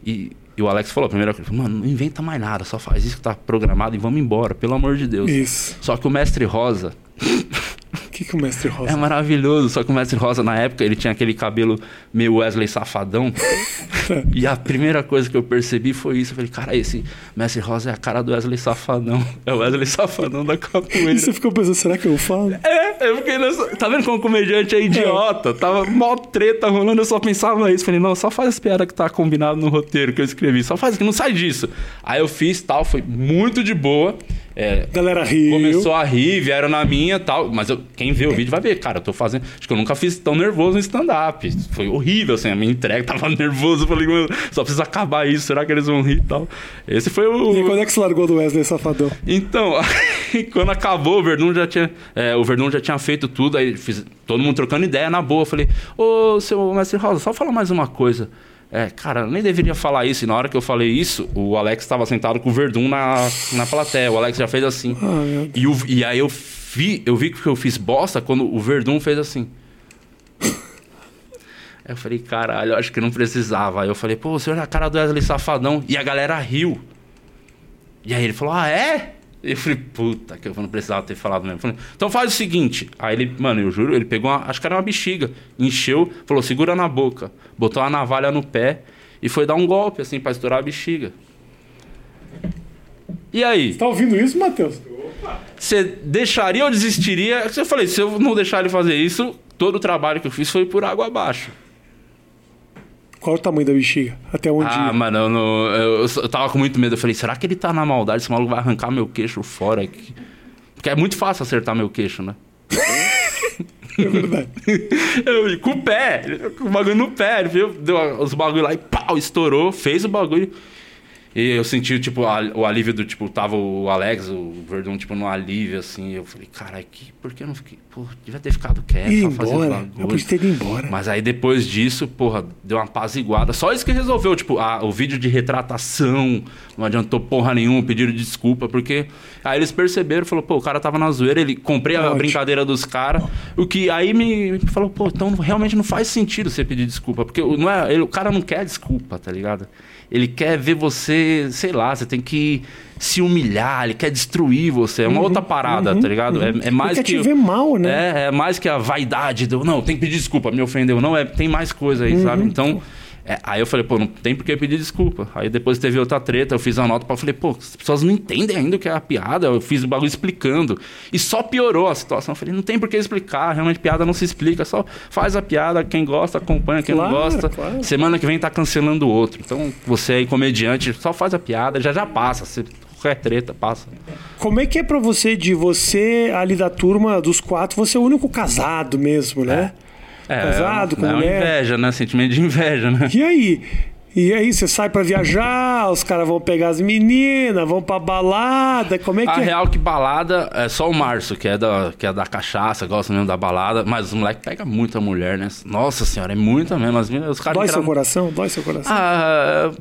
E, e o Alex falou, a primeira coisa, mano, não inventa mais nada, só faz isso que tá programado e vamos embora, pelo amor de Deus. Isso. Só que o Mestre Rosa, que, que o mestre Rosa... é maravilhoso, só que o Mestre Rosa, na época, ele tinha aquele cabelo meio Wesley Safadão. *laughs* e a primeira coisa que eu percebi foi isso. Eu falei, cara, esse Mestre Rosa é a cara do Wesley Safadão. *laughs* É o Wesley Safadão da capoeira. E você ficou pensando, será que eu falo? É, eu fiquei nessa... Tá vendo como o comediante é idiota? Tava mó treta rolando, eu só pensava isso. Falei, não, só faz as piadas que tá combinado no roteiro que eu escrevi. Só faz que não sai disso. Aí eu fiz tal, foi muito de boa. É, Galera riu. Começou a rir, vieram na minha e tal. Mas eu- quem vê o vídeo vai ver, cara, eu tô fazendo. Acho que eu nunca fiz tão nervoso em stand-up. Foi horrível, assim, a minha entrega tava *laughs* nervoso. Eu falei, mano, só precisa acabar isso, será que eles vão rir e tal? Esse foi E o. quando é que você largou do Wesley Safadão? Então, *laughs* quando acabou, o Verdun já tinha. é, o Verdun já tinha feito tudo, aí fiz, todo mundo trocando ideia na boa. Eu falei, ô seu mestre Rosa, só falar mais uma coisa. É, cara, eu nem deveria falar isso. E na hora que eu falei isso, o Alex estava sentado com o Verdun na, na plateia. O Alex já fez assim. Ah, meu Deus. E, o- e aí eu vi, eu vi que eu fiz bosta quando o Verdun fez assim. Aí eu falei, caralho, acho que não precisava. Aí eu falei, pô, o senhor é a cara do Wesley Safadão. E a galera riu. E aí ele falou, ah, é? Eu falei, puta, que eu não precisava ter falado mesmo. Falei, então faz o seguinte. Aí ele, mano, eu juro, ele pegou uma, acho que era uma bexiga, encheu, falou, segura na boca, botou uma navalha no pé e foi dar um golpe, assim, pra estourar a bexiga. E aí? Tá ouvindo isso, Matheus? Você deixaria ou desistiria? Eu falei, se eu não deixar ele fazer isso, todo o trabalho que eu fiz foi por água abaixo. Qual o tamanho da bexiga? Até onde Ah, ia? mano, eu, não- eu- eu tava com muito medo. Eu falei, será que ele tá na maldade? Esse maluco vai arrancar meu queixo fora aqui. Porque é muito fácil acertar meu queixo, né? *laughs* É verdade. *laughs* Eu, com o pé, com o bagulho no pé, ele viu? Deu os bagulho lá e pau, estourou, fez o bagulho. E eu senti, tipo, a- o alívio do, tipo, tava o Alex, o Verdun, tipo, no alívio, assim. Eu falei, caralho, que, por que eu não fiquei? Pô, devia ter ficado quieto, Ir embora. Eu podia ter ido embora. Mas aí depois disso, porra, deu uma apaziguada. Só isso que resolveu, tipo, a- o vídeo de retratação, não adiantou porra nenhuma, pediram desculpa, porque aí eles perceberam, falou, pô, o cara tava na zoeira, ele comprei a Ótimo. brincadeira dos caras, o que aí me, me falou, pô, então realmente não faz sentido você pedir desculpa, porque não é, ele- o cara não quer desculpa, tá ligado? Ele quer ver você, sei lá, você tem que se humilhar, ele quer destruir você, é uma outra parada, tá ligado? É, é mais Uhum, quer que te ver mal, né? é, é mais que a vaidade do. Não, tem que pedir desculpa, me ofendeu. Não, é, tem mais coisa Uhum. aí, sabe? Então. É, aí eu falei, pô, não tem por que pedir desculpa. Aí depois teve outra treta, eu fiz a nota pra falei, pô, as pessoas não entendem ainda o que é a piada. Eu fiz o bagulho explicando. E só piorou a situação. Eu falei, não tem por que explicar, realmente piada não se explica, só faz a piada, quem gosta, acompanha, quem Claro, não gosta. claro. Semana que vem tá cancelando o outro. Então, você aí, comediante, só faz a piada, já já passa. Você, qualquer treta, passa. Como é que é pra você, de você ali da turma dos quatro, você é o único casado mesmo, né? É, Casado, com é mulher. inveja, né? Sentimento de inveja, né? E aí? E aí, você sai pra viajar, os caras vão pegar as meninas, vão pra balada, como é que A é? real que balada é só o Márcio, que é da, que é da cachaça, gosta mesmo da balada, mas os moleques pegam muita mulher, né? Nossa senhora, é muita mesmo. As meninas, os caras Dói entram- seu coração? Dói seu coração? Ah,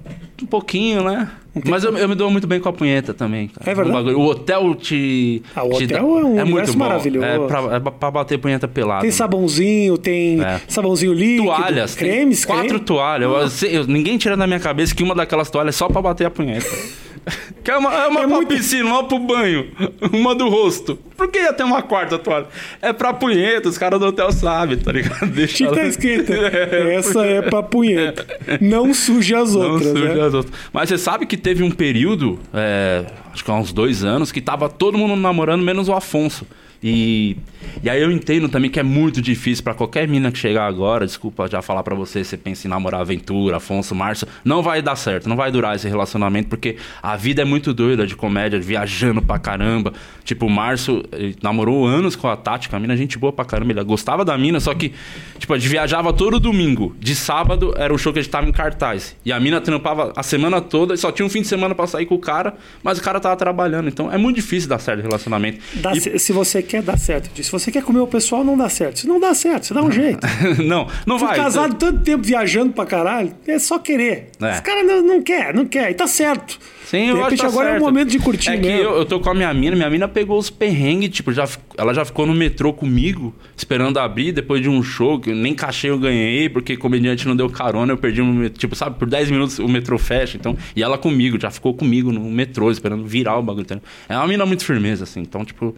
um pouquinho, né? Mas eu, eu me dou muito bem com a punheta também. Cara. É verdade? Bagulho- O hotel te. Ah, o te hotel é um universo muito maravilhoso. É pra, é pra bater punheta pelada. Tem sabãozinho, tem É. sabãozinho líquido, Toalhas, cremes, quatro creme. toalhas. Eu- se- eu- ninguém tira da minha cabeça que uma daquelas toalhas é só pra bater a punheta. *laughs* *laughs* que é uma, é uma É pra muito- piscina, uma pro banho, *laughs* uma do rosto. Por que ia ter uma quarta toalha? É pra punheta, os caras do hotel sabem, tá ligado? *laughs* Deixa que tá ela- escrito. É, Essa é pra punheta. Não suje as Não outras, suja né? as outras. Mas você sabe que teve um período, é, acho que há uns dois anos, que tava todo mundo namorando, menos o Afonso. E, e aí eu entendo também que é muito difícil pra qualquer mina que chegar agora, desculpa já falar pra você, você pensa em namorar Aventura, Afonso, Márcio, não vai dar certo, não vai durar esse relacionamento, porque a vida é muito doida de comédia, viajando pra caramba. Tipo, o Márcio namorou anos com a Tati, que a mina é gente boa pra caramba, ele gostava da mina, só que, tipo, a gente viajava todo domingo. De sábado era o show que a gente tava em cartaz. E a mina trampava a semana toda e só tinha um fim de semana pra sair com o cara, mas o cara tava trabalhando. Então é muito difícil dar certo o relacionamento. Dá E- ce- Se você quer, dá certo. Se você quer comer o pessoal, não dá certo. Se não dá certo, você dá um jeito. *laughs* não, não Fui vai. casado tanto tempo viajando pra caralho, é só querer. É. Esse cara não, não quer, não quer. E tá certo. Sim, de eu acho repente que tá agora é o certo. momento de curtir É que mesmo. eu, eu tô com a minha mina, minha mina pegou os perrengues, tipo, já, ela já ficou no metrô comigo, esperando abrir, depois de um show, que nem cachê eu ganhei, porque comediante não deu carona, eu perdi um, tipo, sabe, por 10 minutos o metrô fecha, então, e ela comigo, já ficou comigo no metrô, esperando virar o bagulho. entendeu? É uma mina muito firmeza, assim, então, tipo,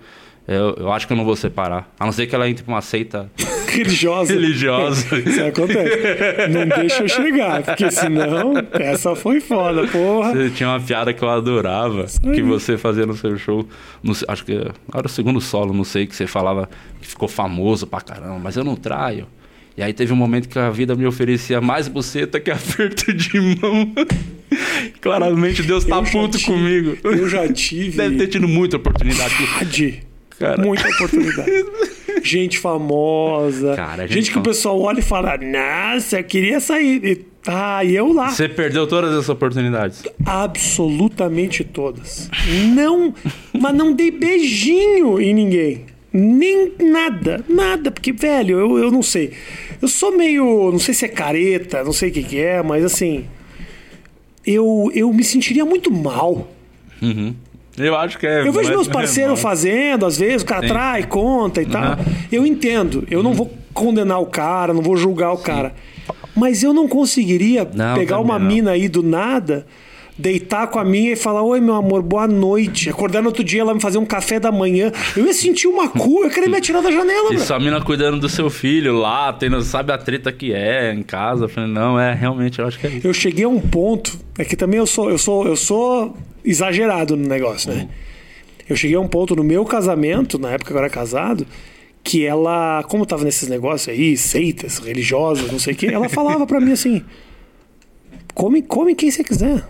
eu, eu acho que eu não vou separar. A não ser que ela entre pra uma seita *laughs* Religiosa. religiosa. *laughs* Isso acontece. Não deixa eu chegar, porque senão essa foi foda, porra. Você tinha uma piada que eu adorava, que você fazia no seu show, no- acho que era o segundo solo, não sei, que você falava que ficou famoso pra caramba, mas eu não traio. E aí teve um momento que a vida me oferecia mais buceta que aperto de mão. *laughs* Claramente Deus tá puto tive- comigo. Eu já tive. Deve ter tido muita oportunidade. Cara. Muita oportunidade. *laughs* Gente famosa. Cara, gente, gente que o pessoal olha e fala: Nossa, eu queria sair. E, tá, e eu lá. Você perdeu todas essas oportunidades. Absolutamente todas. Não, mas não dei beijinho em ninguém. Nem nada, nada, porque, velho, eu, eu não sei. Eu sou meio. Não sei se é careta, não sei o que, que é, mas assim. Eu, eu me sentiria muito mal. Eu acho que é. Eu vejo é- meus parceiros fazendo, às vezes, o cara Sim. trai, conta e tal. Eu entendo. Eu não vou condenar o cara, não vou julgar o cara. Mas eu não conseguiria Não, pegar uma não. mina aí do nada, deitar com a minha e falar: Oi, meu amor, boa noite. Acordar no outro dia, ela me fazer um café da manhã. Eu ia sentir uma cu, eu queria me atirar da janela, E bro. sua mina cuidando do seu filho lá, tendo, sabe a treta que é em casa. Eu falei, não, é, realmente, eu acho que é isso. Eu cheguei a um ponto, é que também eu sou, eu sou, eu sou exagerado no negócio, né? Eu cheguei a um ponto no meu casamento, na época que eu era casado, que ela, como tava nesses negócios aí, seitas religiosas, não sei o quê, ela falava pra mim assim: come, come quem você quiser.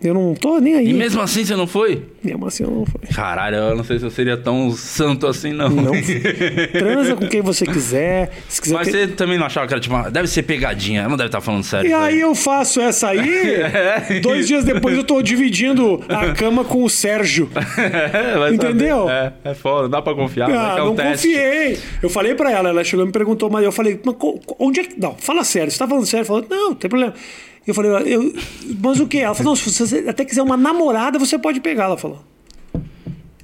Eu não tô nem aí. E mesmo assim você não foi? Mesmo assim eu não fui. Caralho, eu não sei se eu seria tão santo assim, não. Não. *laughs* Transa com quem você quiser. Se quiser Mas ter- você também não achava que era tipo, uma- deve ser pegadinha, ela não deve estar falando sério. E aí eu faço essa aí, *laughs* É. dois dias depois eu tô dividindo a cama com o Sérgio. *laughs* É, Entendeu? saber. É, é foda, dá pra confiar. Ah, é um não teste. confiei. Eu falei pra ela, ela chegou e me perguntou, mas eu falei, mas onde é que. Não, fala sério, você tá falando sério? Falou, não, não tem problema. Eu falei, eu, mas o que? Ela falou, não, se você até quiser uma namorada, você pode pegar, ela falou.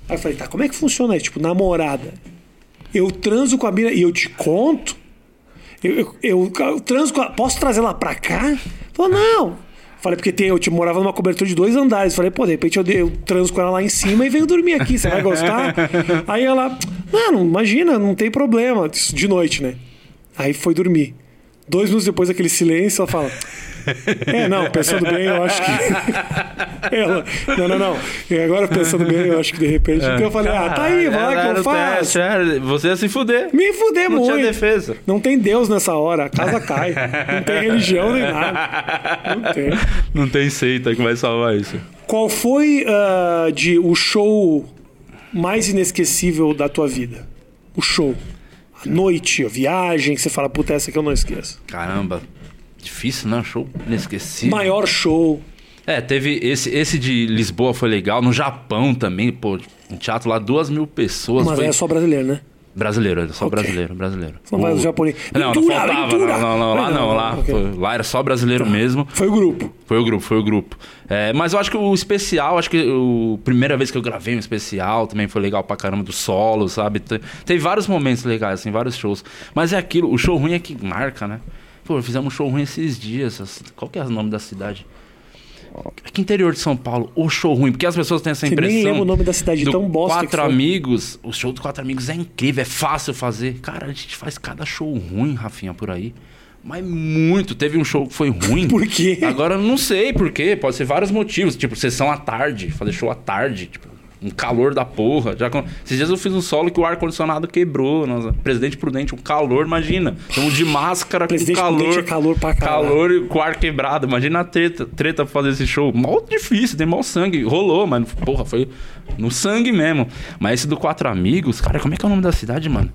Aí eu falei, tá, como é que funciona isso? Tipo, namorada. Eu transo com a mina e eu te conto? Eu, eu, eu- transo com a, Posso trazer ela pra cá? Falou, não. Falei, porque tem, eu te morava numa cobertura de dois andares. Falei, pô, de repente eu, eu transo com ela lá em cima e venho dormir aqui, você vai gostar? *laughs* Aí ela, não, não, imagina, não tem problema. Isso de noite, né? Aí foi dormir. Dois minutos depois daquele silêncio, ela fala. É, não, pensando bem, eu acho que. *laughs* Ela, não, não, não. E agora pensando bem, eu acho que de repente. Então eu falei, ah, tá aí, vai lá que eu faço. teste, era- Você ia se fuder. Me fuder Não muito. tinha defesa. Não tem Deus nessa hora, a casa cai. Não tem religião nem nada. Não tem. Não tem seita que vai salvar isso. Qual foi ah, de, o show mais inesquecível da tua vida? O show. A noite, a viagem, que você fala, puta, essa que eu não esqueço. Caramba. Difícil, né? Show inesquecível. Maior show. É, teve esse, esse de Lisboa foi legal. No Japão também, pô, um teatro lá, duas mil pessoas. Mas foi é só brasileiro, né? brasileiro, era só Ok. brasileiro, brasileiro. Não vai os japoneses. Não, não faltava. Não, não, lá Não, lá, ok. foi- lá era só brasileiro mesmo. Foi o grupo. Foi o grupo, foi o grupo. É, mas eu acho que o especial, acho que a primeira vez que eu gravei um especial também foi legal pra caramba do solo, sabe? Te- Teve vários momentos legais, assim, vários shows. Mas é aquilo, o show ruim é que marca, né? Pô, fizemos um show ruim esses dias. as- Qual que é o nome da cidade? Aqui interior de São Paulo, o show ruim, porque as pessoas têm essa Você nem impressão. lembra o nome da cidade, do tão bosta que Quatro amigos, o show do Quatro Amigos é incrível, é fácil fazer. Cara, a gente faz cada show ruim, Rafinha, por aí. Mas muito. Teve um show que foi ruim. *laughs* Por quê? Agora eu não sei por quê. Pode ser vários motivos. Tipo, sessão à tarde, fazer show à tarde. Tipo, um calor da porra. Já, esses dias eu fiz um solo que o ar-condicionado quebrou. Nossa, Presidente Prudente, um calor, imagina. Então de máscara Presidente com calor. Prudente é calor pra caralho. Calor e com o ar quebrado. Imagina a treta, treta pra fazer esse show. Mal difícil, tem mal sangue. Rolou, mas porra, foi no sangue mesmo. Mas esse do Quatro Amigos, cara, como é que é o nome da cidade, mano?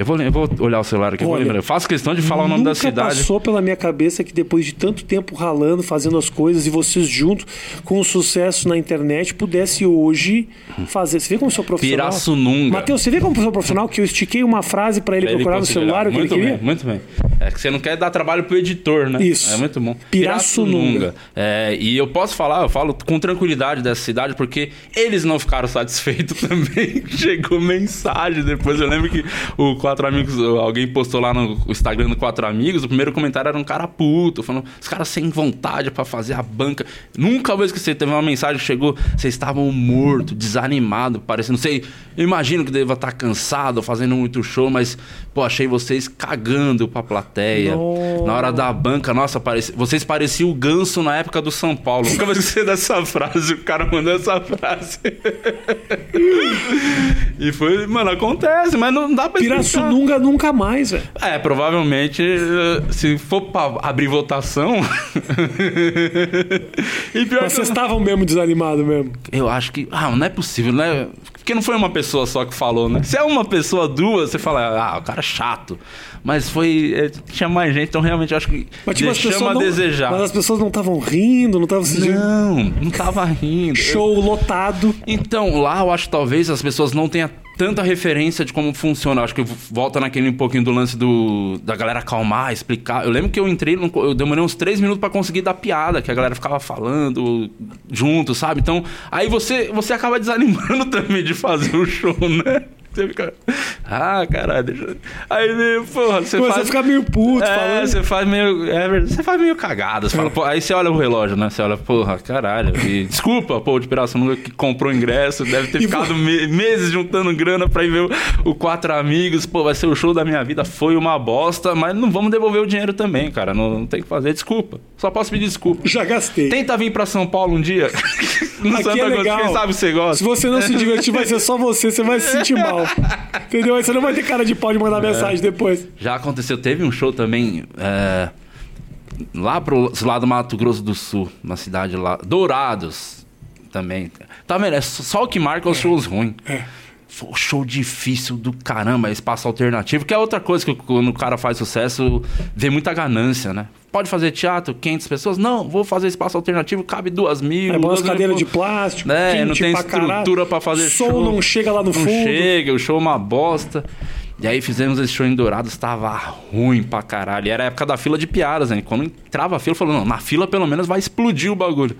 Eu vou, eu vou olhar o celular aqui, eu vou Olha, lembrar. Faço questão de falar o nome da cidade. passou pela minha cabeça que depois de tanto tempo ralando, fazendo as coisas, e vocês junto com o sucesso na internet, pudesse hoje fazer. Você vê como sou profissional? Pirassununga. Matheus, você vê como sou profissional que eu estiquei uma frase para ele Pra ele procurar no celular o que ele muito queria? Bem, muito bem. É que você não quer dar trabalho pro editor, né? Isso. É muito bom. Pirassununga. É, e eu posso falar, eu falo com tranquilidade dessa cidade, porque eles não ficaram satisfeitos *laughs* também. Chegou mensagem depois. Eu lembro que o Quatro Amigos, alguém postou lá no Instagram do Quatro Amigos, o primeiro comentário era um cara puto, falando, os caras sem vontade pra fazer a banca. Nunca vou esquecer, teve uma mensagem que chegou, vocês estavam morto, desanimado, parecendo, sei, imagino que deva estar cansado, fazendo muito show, mas, pô, achei vocês cagando pra plateia. Na hora da banca, nossa, pareci... vocês pareciam o ganso na época do São Paulo. Nunca vou esquecer dessa frase, o cara mandou essa frase. *laughs* e foi, mano, acontece, mas não dá pra explicar. Pirassununga nunca mais, velho. É, provavelmente, se for pra abrir votação. *laughs* e pior que vocês estavam mesmo desanimados mesmo. eu acho que. Ah, não é possível, né? Porque não foi uma pessoa só que falou, né? Se é uma pessoa, duas, você fala, ah, o cara é chato. Mas foi. é, tinha mais gente, então realmente eu acho que Mas, tipo, deixamos a não, desejar. mas as pessoas não estavam rindo, não estavam se Não, não tava rindo. Show lotado. Então, lá eu acho que talvez as pessoas não tenham tanta referência de como funciona. Acho que volta naquele um pouquinho do lance do da galera acalmar, explicar. Eu lembro que eu entrei, eu demorei uns três minutos pra conseguir dar piada, que a galera ficava falando junto, sabe? Então, aí você, você acaba desanimando *laughs* também de fazer o show, né? Você fica. Ah, caralho, deixa. eu-" Aí, né, porra, você Começa faz. a ficar meio puto É, falando. você faz meio. É, verdade, você faz meio cagada. Você fala, pô, aí você olha o relógio, né? Você olha, porra, caralho. E, *laughs* desculpa, pô, de Pirassununga que comprou ingresso, deve ter E ficado me- meses juntando grana pra ir ver o, o Quatro Amigos. Pô, vai ser o show da minha vida. Foi uma bosta, mas não vamos devolver o dinheiro também, cara. Não, não tem o que fazer. Desculpa. Só posso pedir desculpa. Já gastei. Tenta vir pra São Paulo um dia. *laughs* no Aqui Santa é legal. quem sabe você gosta. Se você não se divertir, vai ser só você, você vai se sentir *laughs* mal. Entendeu? Aí você não vai ter cara de pau de mandar É. mensagem depois. Já aconteceu, teve um show também. é, lá pro lado do Mato Grosso do Sul, na cidade lá, Dourados também. Tá vendo? É só o que marca os shows ruins. É. Foi show difícil do caramba, espaço alternativo, que é outra coisa que quando o cara faz sucesso, vê muita ganância, né? Pode fazer teatro, 500 pessoas? Não, vou fazer espaço alternativo, cabe duas mil. É bom as cadeiras de plástico, É, não quente tem pra estrutura pra fazer som show. não chega lá no Não fundo. chega, o show é uma bosta. E aí fizemos esse show em Dourados, tava ruim pra caralho. E era a época da fila de piadas, né? Quando entrava a fila, falou, não, na fila pelo menos vai explodir o bagulho.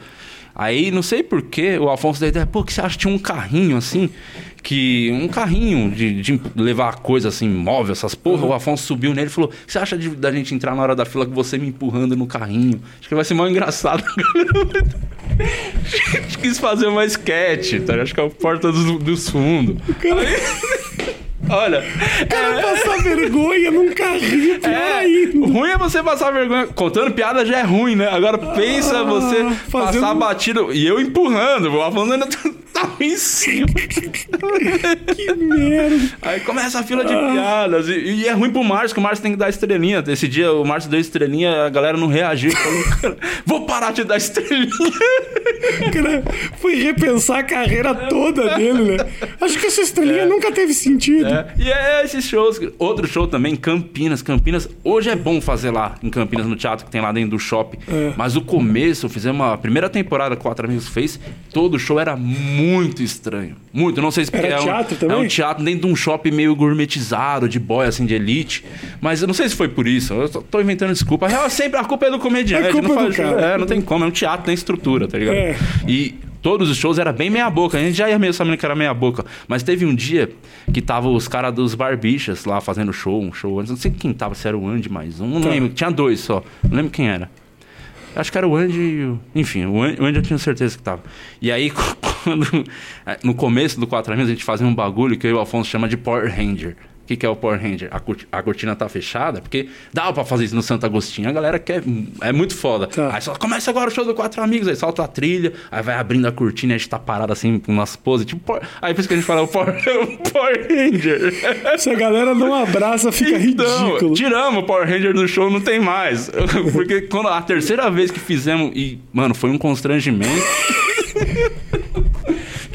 Aí, não sei porquê, o Afonso da ideia, pô, que você acha que tinha um carrinho assim, que. Um carrinho de, de levar coisa assim, móvel, essas porra. O Afonso subiu nele e falou: Você acha de, da gente entrar na hora da fila com você me empurrando no carrinho? Acho que vai ser mal engraçado. A gente quis fazer uma sketch, tá? Acho que é a porta dos, dos fundos. Aí- *laughs* Olha, cara passar vergonha num carrinho, pior é, ainda. o ruim é você passar vergonha. Contando piada já é ruim, né? Agora pensa Ah, você fazendo- passar batido. E eu empurrando, o Afonso ainda tá em cima. *laughs* Que merda. Aí começa a fila de piadas. E, e é ruim pro Márcio, que o Márcio tem que dar estrelinha. Esse dia o Márcio deu estrelinha, a galera não reagiu. Falou, vou parar de dar estrelinha. Cara, foi repensar a carreira toda dele, né? Acho que essa estrelinha nunca teve sentido. É, E é esses shows. Outro show também, Campinas. Campinas, hoje é bom fazer lá em Campinas, no teatro que tem lá dentro do shopping. É. Mas o começo, fizemos a primeira temporada que o Quatro Amigos fez, todo show era muito estranho. Muito. Não sei se Era é um, teatro também? É um teatro dentro de um shopping meio gourmetizado, de boy, assim, de elite. Mas eu não sei se foi por isso. Eu tô, tô inventando desculpa. A real, sempre a culpa é do comediante. A culpa não é do faz- cara. é, não tem como. É um teatro, tem estrutura, tá ligado? É. E todos os shows era bem meia boca. A gente já ia meio sabendo que era meia boca. Mas teve um dia que tava os caras dos Barbichas lá fazendo show, um show antes. Não sei quem tava, se era o Andy mais um. Não Tá. lembro. Tinha dois só. Não lembro quem era. Acho que era o Andy. Enfim, o Andy, eu tinha certeza que tava. E aí, *laughs* quando... No começo do Quatro Amigos, a gente fazia um bagulho que eu e o Afonso chama de Power Ranger. Que, que é o Power Ranger? A, cort- a cortina tá fechada, porque dava pra fazer isso no Santo Agostinho. A galera quer. É muito foda. Tá. Aí só começa agora o show do Quatro Amigos, aí solta a trilha, aí vai abrindo a cortina e a gente tá parado assim com umas poses. Tipo, aí por isso que a gente fala o Power, *laughs* o Power Ranger. Se a galera não abraça, fica Então, ridículo. tiramos o Power Ranger do show, não tem mais. *laughs* Porque quando a terceira vez que fizemos, e, mano, foi um constrangimento. *laughs*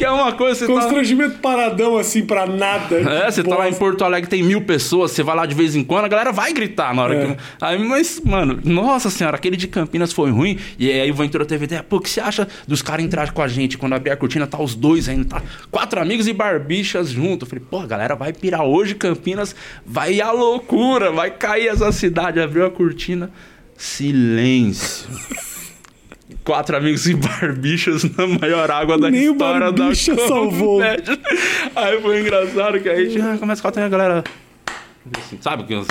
que é uma coisa, você tá. Constrangimento paradão assim pra nada. É, você tá lá em Bosta. Porto Alegre, tem mil pessoas, você vai lá de vez em quando, a galera vai gritar na hora É. que. Aí, mas, mano, nossa senhora, aquele de Campinas foi ruim. E aí o Ventura teve ideia, pô, o que você acha dos caras entrarem com a gente? Quando abrir a cortina, tá os dois ainda, tá quatro amigos e barbichas junto. Eu falei, pô, a galera vai pirar hoje, Campinas, vai a loucura, vai cair essa cidade. Abriu a cortina, silêncio. *laughs* Quatro amigos e barbichas na maior água da Nem história da salvou. Aí foi engraçado que a gente ah, começa a a galera. Assim, Sabe que eu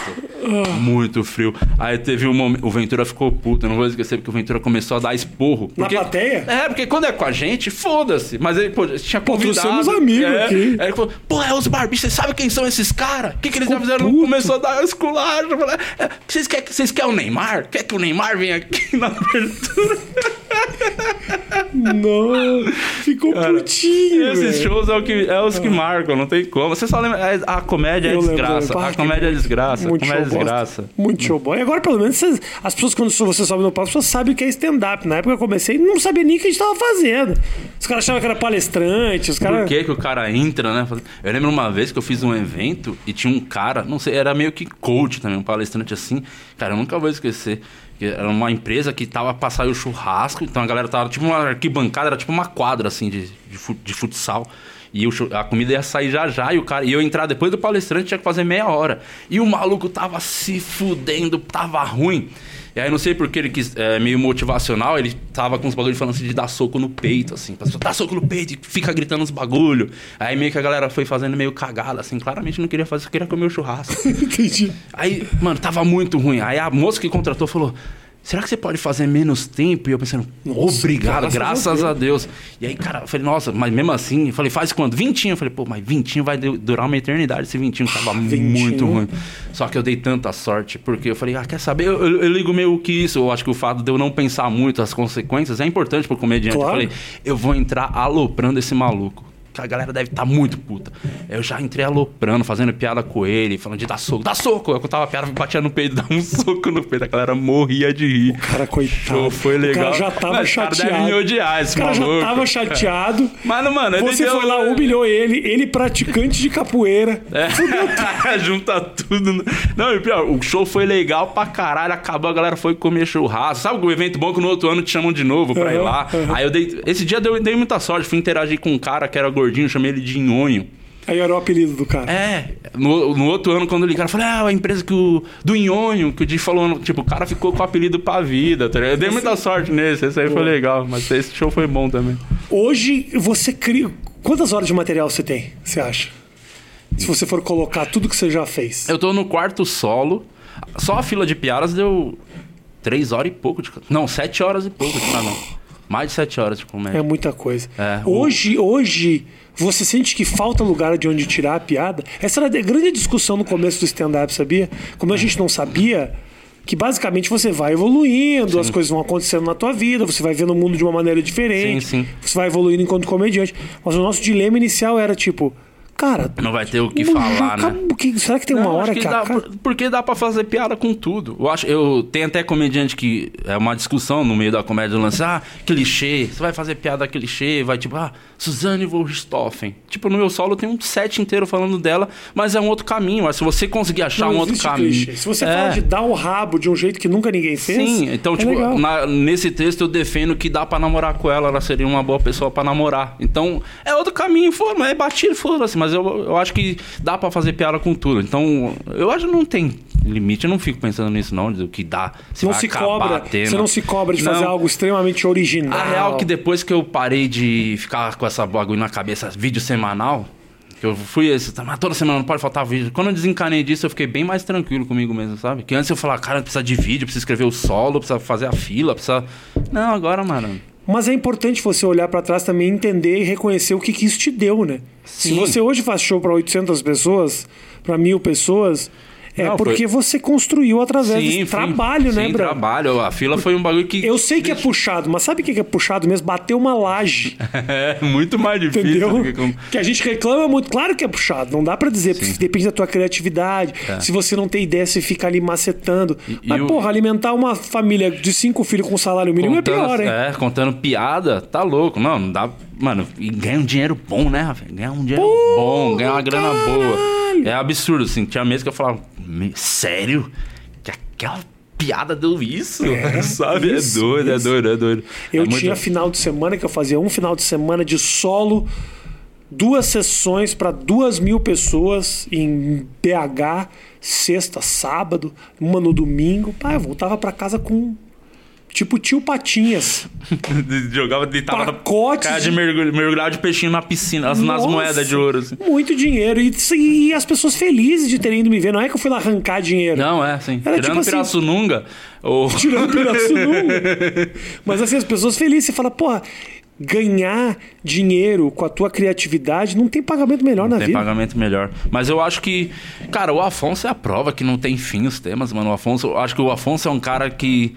muito frio. Aí teve um momento. O Ventura ficou puto, eu não vou esquecer, porque o Ventura começou a dar esporro. Na Porque, plateia? É, porque quando é com a gente, foda-se. Mas ele, pô, tinha convidado. trouxemos amigos é, aqui. Aí ele falou, pô, é os barbichas, você sabe quem são esses caras? O que, que eles já Ficou fizeram? puto. Começou a dar esculacho. "É, Vocês querem vocês querem o Neymar? Quer que o Neymar venha aqui na abertura? Não, ficou putinho. Esses velho. shows é, o que, é os que marcam, não tem como. Você só lembra. é- A comédia é Eu desgraça. A comédia é desgraça. Muito comédia é desgraça. Muito show bom. E agora, pelo menos, vocês- as pessoas, quando você sobe no palco, as pessoas sabem o que é stand-up. Na época que eu comecei, não sabia nem o que a gente tava fazendo. Os caras achavam que era palestrante, os Por que, que o cara entra, né? Eu lembro uma vez que eu fiz um evento e tinha um cara, não sei, era meio que coach também, um palestrante assim. Cara, eu nunca vou esquecer. Que Era uma empresa que tava pra sair o churrasco, então a galera tava tipo uma arquibancada, era tipo uma quadra assim de, de, fu- de futsal. E o a comida ia sair já já, e o cara. E eu entrar depois do palestrante tinha que fazer meia hora. E o maluco tava se fudendo, tava ruim. E aí não sei porque ele quis, é, meio motivacional, ele tava com os bagulhos falando assim de dar soco no peito, assim. Pessoa, dá soco no peito e fica gritando uns bagulho. Aí meio que a galera foi fazendo meio cagada, assim. Claramente não queria fazer, só queria comer o churrasco. *laughs* Entendi. Aí, mano, tava muito ruim. Aí a moça que contratou falou: Será que você pode fazer menos tempo? E eu pensando, Nossa, obrigado, graças graças, a a, Deus. E aí, cara, eu falei, nossa, mas mesmo assim, eu falei, faz quanto? Vintinho. Eu falei, pô, mas vintinho vai du- durar uma eternidade. Esse vintinho tava Vintinho. muito ruim. Só que eu dei tanta sorte, porque eu falei, ah, quer saber? Eu, eu- eu ligo meio que isso. Eu acho que o fato de eu não pensar muito as consequências é importante pro comediante. Claro. Eu falei, eu vou entrar aloprando esse maluco. Que a galera deve estar muito puta. Eu já entrei aloprando, fazendo piada com ele, falando de dar soco, dá soco. Eu contava a piada, batia no peito, *laughs* dava um soco no peito. A galera morria de rir. O cara, coitado. Show, foi legal. O cara já tava Mas chateado. O cara deve me odiar, esse O cara maluco. já tava chateado. Mas, mano, Você deu- foi lá, humilhou ele, ele praticante de capoeira. É. *laughs* Junta tudo. Não, e pior, o show foi legal pra caralho. Acabou, a galera foi comer churrasco. Sabe o evento bom que no outro ano te chamam de novo pra ir Aham, lá? aham. Aí eu dei. Esse dia eu dei muita sorte. Fui interagir com um cara que era gordinho, chamei ele de Nhonho. Aí era o apelido do cara. É, no, no outro ano, quando ligaram, eu falei, ah, a empresa que o, do Nhonho, que o Di falou, tipo, o cara ficou com o apelido pra vida, tá ligado? Eu dei muita sorte nesse, esse aí foi legal, mas esse show foi bom também. Hoje você cria. Quantas horas de material você tem, você acha? Se você for colocar tudo que você já fez. Eu tô no quarto solo, só a fila de piadas deu três horas e pouco de. Não, sete horas e pouco de canal. Mais de sete horas de comédia. É muita coisa. É, o- hoje, hoje, você sente que falta lugar de onde tirar a piada? Essa era a grande discussão no começo do stand-up, sabia? Como a gente não sabia que basicamente você vai evoluindo, as coisas vão acontecendo na tua vida, você vai vendo o mundo de uma maneira diferente, Sim, sim. você vai evoluindo enquanto comediante. Mas o nosso dilema inicial era tipo, cara, Não vai ter o que falar, né? acabou- que- será que tem uma Não, hora acho que, dá, acaba? por- porque dá pra fazer piada com tudo. Eu acho, eu tenho até comediante que é uma discussão no meio da comédia do lance, ah, clichê, você vai fazer piada clichê, vai tipo, ah, Suzane von Richthofen. Tipo, no meu solo tem um set inteiro falando dela, mas é um outro caminho. Mas se você conseguir achar Não um outro caminho. clichê. Se você É. fala de dar o rabo de um jeito que nunca ninguém fez, Sim, então, é tipo, legal. na- nesse texto eu defendo que dá pra namorar com ela, ela seria uma boa pessoa pra namorar. Então, é outro caminho, for, mas é batido, foda-se, mas eu, eu acho que dá pra fazer piada com tudo. Então, eu acho que não tem limite, eu não fico pensando nisso, não, do que dá. Se não se cobra, tendo. você não se cobra de fazer Não. algo extremamente original. A real é que depois que eu parei de ficar com essa bagulho na cabeça, vídeo semanal, que eu fui esse, tá, mas toda semana não pode faltar vídeo. Quando eu desencanei disso, eu fiquei bem mais tranquilo comigo mesmo, sabe? Que antes eu falava, cara, precisa de vídeo, precisa escrever o solo, precisa fazer a fila, precisa. Não, agora, mano. Mas é importante você olhar pra trás também, entender e reconhecer o que, que isso te deu, né? Se Sim. você hoje faz show pra 800 pessoas, pra mil pessoas, é Não, porque você construiu através desse foi- trabalho, né, sim, bro? trabalho. A fila foi um bagulho que. Eu sei que é puxado, mas sabe o que é puxado mesmo? Bater uma laje, *laughs* É muito mais difícil. entendeu? do que Que a gente reclama muito. Claro que é puxado, não dá pra dizer, porque depende da tua criatividade. Se você não tem ideia, você fica ali macetando. É. E- mas, e o- porra, alimentar uma família de cinco filhos com salário mínimo é pior, hein? É, contando piada, tá louco. Não, não dá. Mano, e ganha um dinheiro bom, né, Rafael? Ganhar um dinheiro Pô, bom, ganhar uma grana caralho. boa. É absurdo, assim. Tinha mês que eu falava, "Me- sério? Que aquela piada deu isso? É, *laughs* Sabe? isso, é doido, isso. é doido, é doido. Eu É muito- tinha final de semana que eu fazia um final de semana de solo, duas sessões para duas mil pessoas em BH, sexta, sábado, uma no domingo. Pá, eu voltava para casa com tipo tio Patinhas. *laughs* Jogava, deitava Pacotes cara de de- mergulho, mergulhava de peixinho na piscina, nas, nas Nossa, moedas de ouro, assim. Muito dinheiro. E, e as pessoas felizes de terem ido me ver. Não é que eu fui lá arrancar dinheiro. Não, é assim. Era Tirando tipo assim- Pirassununga, ou... *laughs* tirando Pirassununga. *laughs* Mas assim, as pessoas felizes, você fala, porra, ganhar dinheiro com a tua criatividade não tem pagamento melhor na Tem vida. pagamento melhor. Mas eu acho que, cara, o Afonso é a prova que não tem fim os temas, mano. O Afonso, eu acho que o Afonso é um cara que.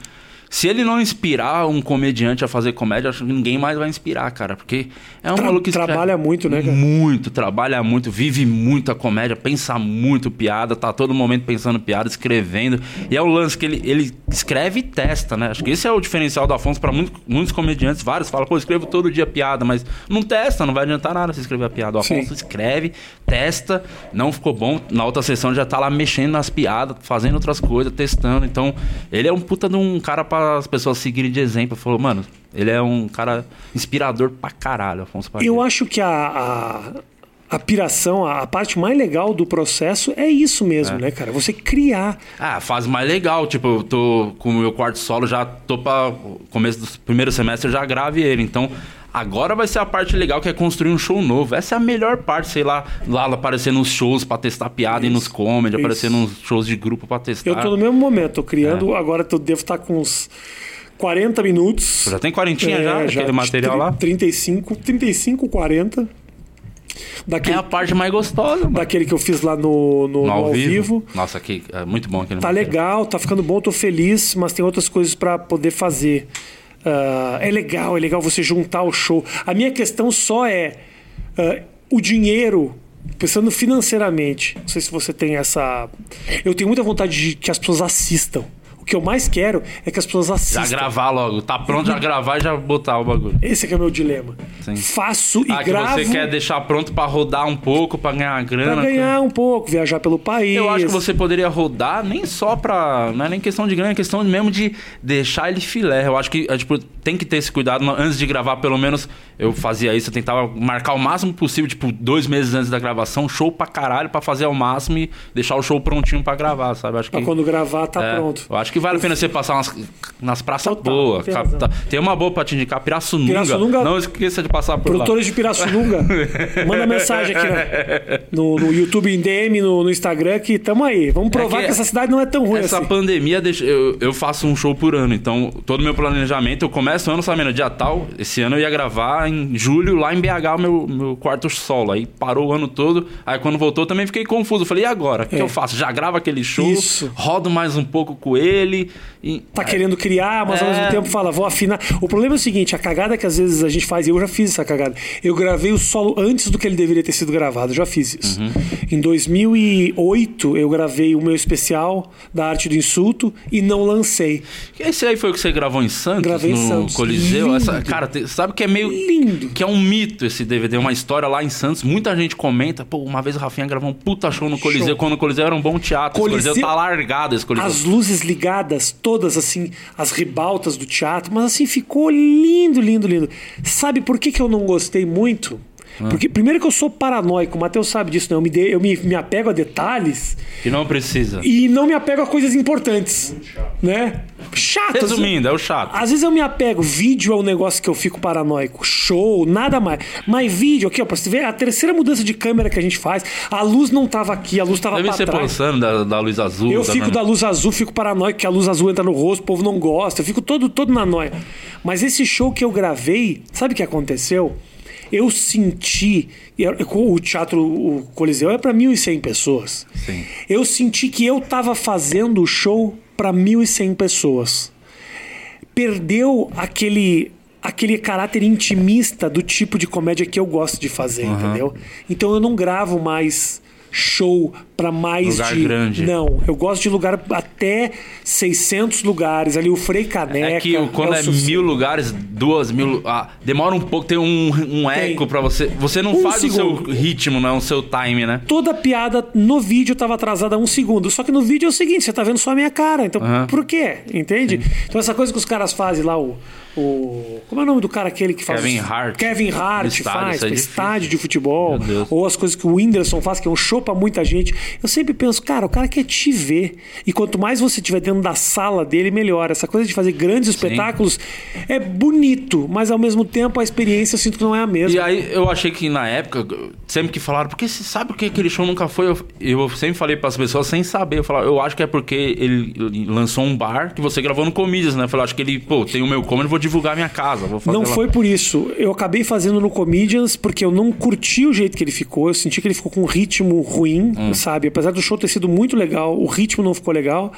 Se ele não inspirar um comediante a fazer comédia, acho que ninguém mais vai inspirar, cara. Porque é um Tra- maluco que escreve trabalha muito, né, cara? Muito, trabalha muito, vive muito a comédia, pensa muito piada, tá todo momento pensando piada, escrevendo. E é o lance que ele, ele escreve e testa, né? Acho que esse é o diferencial do Afonso pra muito- muitos comediantes. Vários falam, pô, eu escrevo todo dia piada, mas não testa, não vai adiantar nada você escrever a piada. O Sim. Afonso escreve, testa, não ficou bom. Na outra sessão já tá lá mexendo nas piadas, fazendo outras coisas, testando. Então, ele é um puta de um cara para as pessoas seguirem de exemplo. Falou, mano, ele é um cara inspirador pra caralho, Afonso Padilha. Eu acho que a, a, a piração, a, a parte mais legal do processo é isso mesmo, né, cara? Você criar. Ah, a fase mais legal. Tipo, eu tô com o meu quarto solo, já tô pra começo do primeiro semestre, eu já grave ele. Então, agora vai ser a parte legal que é construir um show novo. Essa é a melhor parte, sei lá, lá aparecer nos shows pra testar piada e nos comedy, isso. aparecer nos shows de grupo pra testar. Eu tô no mesmo momento, tô criando, agora eu devo estar com uns 40 minutos. Já tem quarentinha É, já, aquele material lá? 35, 35, 40. É Daquele, a parte mais gostosa, mano. daquele que eu fiz lá no, no, No no ao ao vivo. vivo. Nossa, aqui é muito bom aquele Tá material. legal, tá ficando bom, tô feliz, mas tem outras coisas pra poder fazer. Ah, é legal, é legal você juntar o show. A minha questão só é. Uh, o dinheiro, pensando financeiramente, não sei se você tem essa. Eu tenho muita vontade de que as pessoas assistam que eu mais quero é que as pessoas assistam. Já gravar logo. Tá pronto, já gravar e já botar o bagulho. Esse é, é o meu dilema. Sim. Faço e ah, gravo... que você quer deixar pronto para rodar um pouco, para ganhar grana. Pra ganhar um pouco, viajar pelo país. Eu acho que você poderia rodar nem só pra... Não é nem questão de grana, é questão mesmo de deixar ele filé. Eu acho que é, tipo, tem que ter esse cuidado. Antes de gravar, pelo menos, eu fazia isso. Eu tentava marcar o máximo possível, tipo, dois meses antes da gravação. Show pra caralho, pra fazer ao máximo e deixar o show prontinho para gravar, sabe? Acho que... Pra quando gravar, tá é, pronto. Eu acho que vale a pena você passar umas, nas praças boas. Tem, tem, uma boa pra te indicar, Pirassununga. Pirassununga. Não esqueça de passar por Produtores lá. de Pirassununga. *laughs* Manda mensagem aqui né? no, no, YouTube, em DM, no, no, Instagram, que tamo aí. Vamos provar é que, que, essa cidade não é tão ruim essa assim. pandemia, deixa, eu, eu faço um show por ano. Então, todo o meu planejamento, eu começo o ano sabendo, dia tal, esse ano eu ia gravar em julho, lá em BH, o meu, meu quarto solo. Aí parou o ano todo. Aí quando voltou, também fiquei confuso. Falei, e agora? O é. que eu faço? Já gravo aquele show, Isso. rodo mais um pouco com ele. E... Tá querendo criar, mas é... ao mesmo é. tempo fala, vou afinar. O problema é o seguinte, a cagada que às vezes a gente faz, e eu já fiz essa cagada. Eu gravei o solo antes do que ele deveria ter sido gravado, já fiz isso. Uhum. Em 2008, eu gravei o meu especial da Arte do Insulto e não lancei. Esse aí foi o que você gravou em Santos? Gravei no em Santos. Coliseu? Essa, cara, sabe que é meio... Lindo. Que é um mito esse DVD, uma história lá em Santos. Muita gente comenta, pô, uma vez o Rafinha gravou um puta show no Coliseu, show. quando o Coliseu era um bom teatro. Coliseu, esse Coliseu tá largado, esse Coliseu. As luzes ligadas, todas assim, as ribaltas do teatro, mas assim, ficou lindo, lindo, lindo. Sabe por que, que eu não gostei muito? Ah. Porque, primeiro que eu sou paranoico, o Matheus sabe disso, né? Eu, me, de, eu me, me apego a detalhes. Que não precisa. E não me apego a coisas importantes. Chato. Né? Chato. Resumindo, é o chato. Às vezes eu me apego. Vídeo é um negócio que eu fico paranoico. Show, nada mais. Mas vídeo, aqui, ó, pra você ver, a terceira mudança de câmera que a gente faz, a luz não tava aqui, a luz tava Deve pra ser trás. pensando da, da luz azul. Eu fico da luz azul, fico paranoico que a luz azul entra no rosto, o povo não gosta. Eu fico todo, todo na noia. Mas esse show que eu gravei, sabe o que aconteceu? Eu senti. O teatro, o Coliseu é para 1.100 pessoas. Sim. Eu senti que eu estava fazendo o show para 1.100 pessoas. Perdeu aquele aquele caráter intimista do tipo de comédia que eu gosto de fazer, uhum. entendeu? Então eu não gravo mais show para mais lugar de grande. não eu gosto de lugar até 600 lugares. Ali o Frei Caneca é que quando é, é mil lugares duas mil ah, demora um pouco tem um, um eco para você. Você não um faz segundo. o seu ritmo não o seu time né? Toda piada no vídeo tava atrasada um segundo. Só que no vídeo é o seguinte você tá vendo só a minha cara então uhum. por quê? Entende? Sim. então essa coisa que os caras fazem lá o o, como é o nome do cara aquele que faz? Kevin Hart. Kevin Hart estádio, faz, é estádio de futebol. Ou as coisas que o Whindersson faz, que é um show pra muita gente. Eu sempre penso, cara, o cara quer te ver. E quanto mais você estiver dentro da sala dele, melhor. Essa coisa de fazer grandes espetáculos Sim. é bonito, mas ao mesmo tempo a experiência eu sinto que não é a mesma. E aí eu achei que na época, sempre que falaram, porque você sabe por que aquele show nunca foi? Eu, eu sempre falei para as pessoas sem saber. Eu, falava, eu acho que é porque ele lançou um bar que você gravou no Comedians, né? Eu falei, acho que ele, pô, tem o meu comedy, vou divulgar minha casa. Vou fazer não lá. foi por isso. Eu acabei fazendo no Comedians porque eu não curti o jeito que ele ficou. Eu senti que ele ficou com um ritmo ruim, hum. sabe? Apesar do show ter sido muito legal, o ritmo não ficou legal.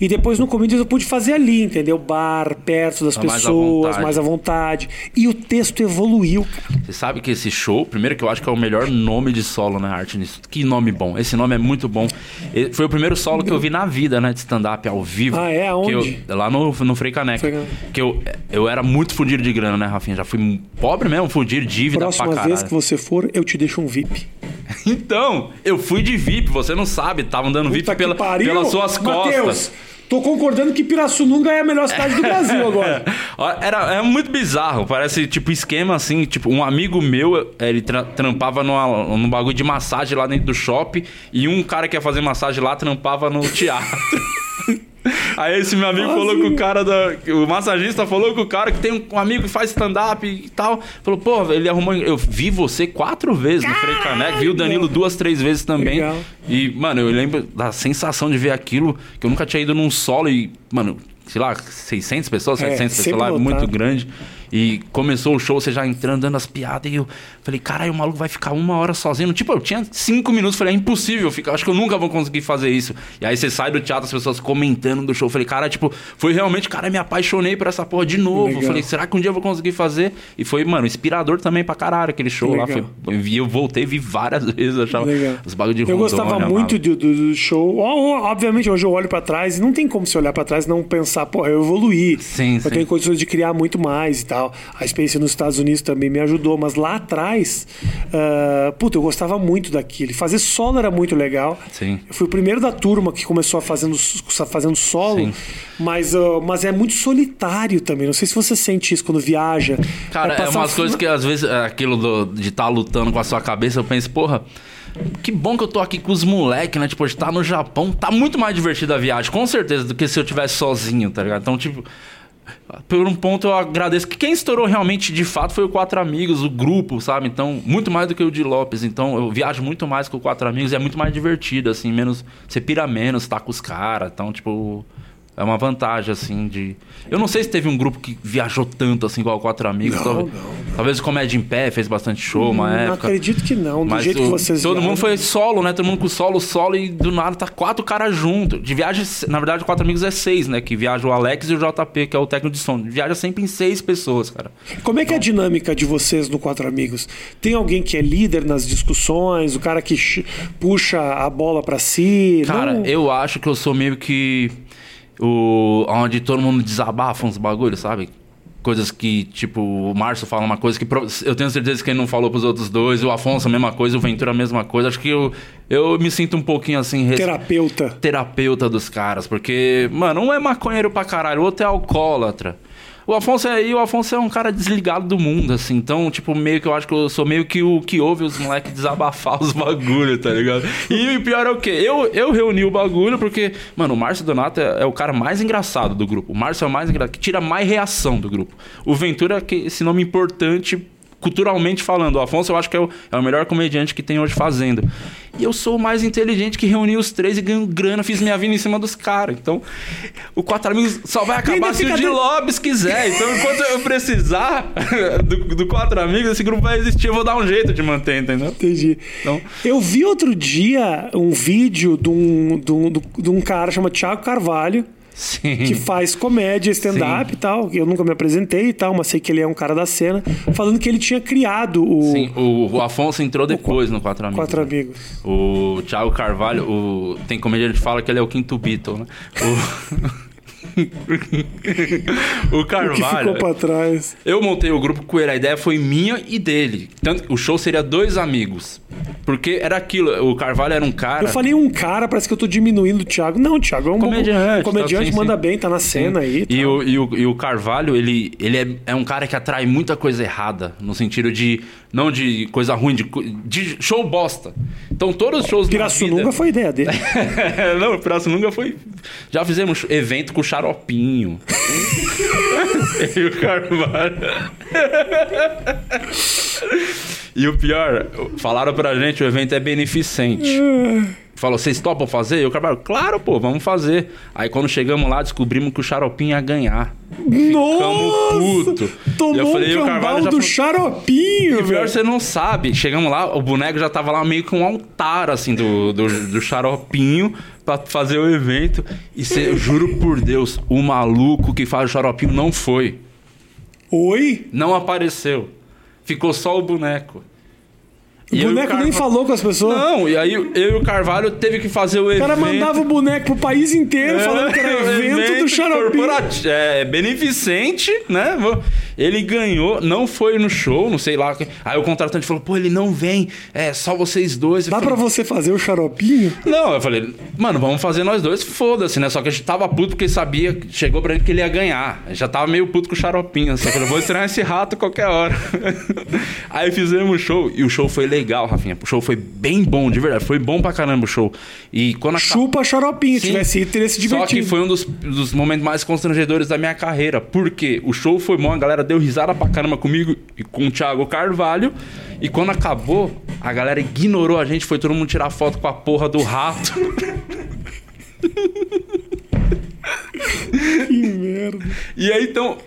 E depois no Comedians eu pude fazer ali, entendeu? Bar, perto das pessoas, mais à, mais à vontade. E o texto evoluiu, cara. Você sabe que esse show, primeiro que eu acho que é o melhor nome de solo, né, Arte nisso. Que nome bom. Esse nome é muito bom. Foi o primeiro solo que eu vi na vida, né, de stand-up ao vivo. Ah, é? Aonde? Eu, lá no, no Frei Caneca. Que eu, eu era muito fudido de grana, né, Rafinha? Já fui pobre mesmo, fudido, dívida Próxima pra caralho. vez que você for, eu te deixo um VIP. *laughs* então, eu fui de VIP, você não sabe, estavam dando VIP pela, pelas suas Mateus, costas. Tô concordando que Pirassununga é a melhor cidade do Brasil agora. *laughs* Era, é muito bizarro, parece tipo esquema assim, tipo, um amigo meu, ele tra trampava numa, num bagulho de massagem lá dentro do shopping e um cara que ia fazer massagem lá trampava no teatro. *laughs* Aí esse meu amigo falou com o cara da. O massagista falou com o cara que tem um amigo que faz stand-up e tal. Falou, pô, ele arrumou. Eu vi você quatro vezes no Frei Caneco, vi o Danilo duas, três vezes também. Legal. E, mano, eu lembro da sensação de ver aquilo, que eu nunca tinha ido num solo e, mano, sei lá, 600 pessoas, 700 é, pessoas lá, muito grande. E começou o show, você já entrando, dando as piadas, e eu falei, caralho, o maluco vai ficar uma hora sozinho. Tipo, eu tinha cinco minutos, falei, é impossível ficar, acho que eu nunca vou conseguir fazer isso. E aí você sai do teatro, as pessoas comentando do show. Eu falei, cara, tipo, foi realmente, cara, me apaixonei por essa porra de novo. Legal. Falei, será que um dia eu vou conseguir fazer? E foi, mano, inspirador também pra caralho aquele show lá. Legal. Foi, eu vi, eu voltei, vi várias *laughs* vezes, achava Legal. os bagulho de Eu Rondônia, gostava muito do, do- show. Obviamente, hoje eu olho pra trás e não tem como você olhar pra trás e não pensar, pô, eu evoluí. Sim, eu sim. tenho condições de criar muito mais e tal. A experiência nos Estados Unidos também me ajudou, mas lá atrás, ah, puta, eu gostava muito daquilo. E Fazer solo era muito legal. Sim. Eu fui o primeiro da turma que começou a fazendo, fazendo solo, Sim. mas, ah, mas é muito solitário também. Não sei se você sente isso quando viaja. Cara, é passar umas um- coisas que às vezes é aquilo do- de estar lutando com a sua cabeça, eu penso, porra, que bom que eu tô aqui com os moleques, né? Tipo, de estar no Japão, tá muito mais divertida a viagem, com certeza, do que se eu tivesse sozinho, tá ligado? Então, tipo, por um ponto eu agradeço que quem estourou realmente de fato foi o Quatro Amigos, o grupo, sabe? Então, muito mais do que o de Lopes. Então, eu viajo muito mais com o Quatro Amigos e é muito mais divertido, assim, menos. Você pira menos, tá com os caras. Então, tipo. É uma vantagem, assim, de. Eu não sei se teve um grupo que viajou tanto assim igual o Quatro Amigos. Não, talvez, não. talvez o Comédia em Pé fez bastante show uma Não época. acredito que não, do Mas jeito o- que vocês todo mundo viajam. foi solo, né? Todo mundo com solo, solo e do nada tá quatro caras juntos. De viagem, na verdade, quatro amigos é seis, né? Que viaja o Alex e o JP, que é o técnico de som. Viaja sempre em seis pessoas, cara. Como é que é a dinâmica de vocês no Quatro Amigos? Tem alguém que é líder nas discussões, o cara que puxa a bola pra si? Cara, Não- eu acho que eu sou meio que o onde todo mundo desabafa uns bagulhos, sabe? Coisas que, tipo, o Márcio fala uma coisa que eu tenho certeza que ele não falou pros outros dois, o Afonso a mesma coisa, o Ventura a mesma coisa. Acho que eu, eu me sinto um pouquinho assim. res- Terapeuta. terapeuta dos caras, porque, mano, um é maconheiro pra caralho, o outro é alcoólatra. O Afonso é, e o Afonso é um cara desligado do mundo, assim. Então, tipo, meio que eu acho que eu sou meio que o que ouve os moleques desabafar os bagulho, tá ligado? E o pior é o quê? Eu, eu reuni o bagulho porque, mano, o Márcio Donato é, é o cara mais engraçado do grupo. O Márcio é o mais engraçado, que tira mais reação do grupo. O Ventura, que esse nome importante culturalmente falando. O Afonso eu acho que é o, é o melhor comediante que tem hoje fazendo. E eu sou o mais inteligente que reuni os três e ganho grana, fiz minha vida em cima dos caras. Então, o Quatro Amigos só vai acabar se o de Lopes quiser. Então, enquanto eu precisar *laughs* do, do Quatro Amigos, esse grupo vai existir. Eu vou dar um jeito de manter, entendeu? Entendi. Então- Eu vi outro dia um vídeo de um, de um, de um cara chamado Thiago Carvalho, Sim. que faz comédia, stand-up e tal. Eu nunca me apresentei e tal, mas sei que ele é um cara da cena, falando que ele tinha criado o Sim, o, o Afonso entrou depois no Quatro Amigos. Quatro né? Amigos. O Thiago Carvalho, o... tem comediante que fala que ele é o quinto Beatle, né? O, *laughs* o O que Carvalho. ficou pra trás. Eu montei o grupo com ele, a ideia foi minha e dele. Tanto o show seria dois amigos. Porque era aquilo, o Carvalho era um cara. Eu falei um cara, parece que eu tô diminuindo o Thiago. Não, Thiago é um bom- Comediante, um comediante, tá, sim, manda sim. bem, tá na cena aí. E tal. o, e, o, e o Carvalho, ele, ele é, é um cara que atrai muita coisa errada. No sentido de. Não de coisa ruim, de, de show bosta. Então todos os shows. Pirassununga vida- foi ideia dele. *laughs* não, Pirassununga foi. Já fizemos evento com o Xaropinho. *laughs* e o Carvalho. *laughs* e o pior, falaram pra gente, o evento é beneficente. Falou, vocês topam fazer? E o Carvalho, claro, pô, vamos fazer. Aí quando chegamos lá, descobrimos que o Xaropinho ia ganhar. Nossa! puto. Tomou Eu falei, e um o Carvalho já do falou- xaropinho, E o pior, você não sabe. Chegamos lá, o boneco já tava lá meio com um altar, assim, do, do, do xaropinho pra fazer o evento. E cê, eu juro por Deus, o maluco que faz o xaropinho não foi. Oi? Não apareceu. Ficou só o boneco. O E e boneco nem Carva- falou com as pessoas. Não, e aí eu e o Carvalho teve que fazer o O evento. cara mandava o boneco pro país inteiro falando que era É, *laughs* evento, do xaropinho. É, beneficente, né? Ele ganhou, não foi no show, não sei lá. Aí o contratante falou, pô, ele não vem, é só vocês dois. Eu Dá falei, pra você fazer o xaropinho? Não, eu falei, mano, vamos fazer nós dois, foda-se, né? Só que a gente tava puto porque sabia, chegou pra ele que ele ia ganhar. Já tava meio puto com o xaropinho, assim. Eu falei, vou estrear esse rato qualquer hora. *laughs* Aí fizemos o show, e o show foi legal, Rafinha. O show foi bem bom, de verdade. Foi bom pra caramba o show. E quando a Chupa xaropinho. Se Sim. tivesse ido, teria se Só divertido. que foi um dos, dos momentos mais constrangedores da minha carreira. Porque o show foi bom, a galera deu risada pra caramba comigo e com o Thiago Carvalho. E quando acabou, a galera ignorou a gente, foi todo mundo tirar foto com a porra do rato. *laughs* Que merda. E aí então.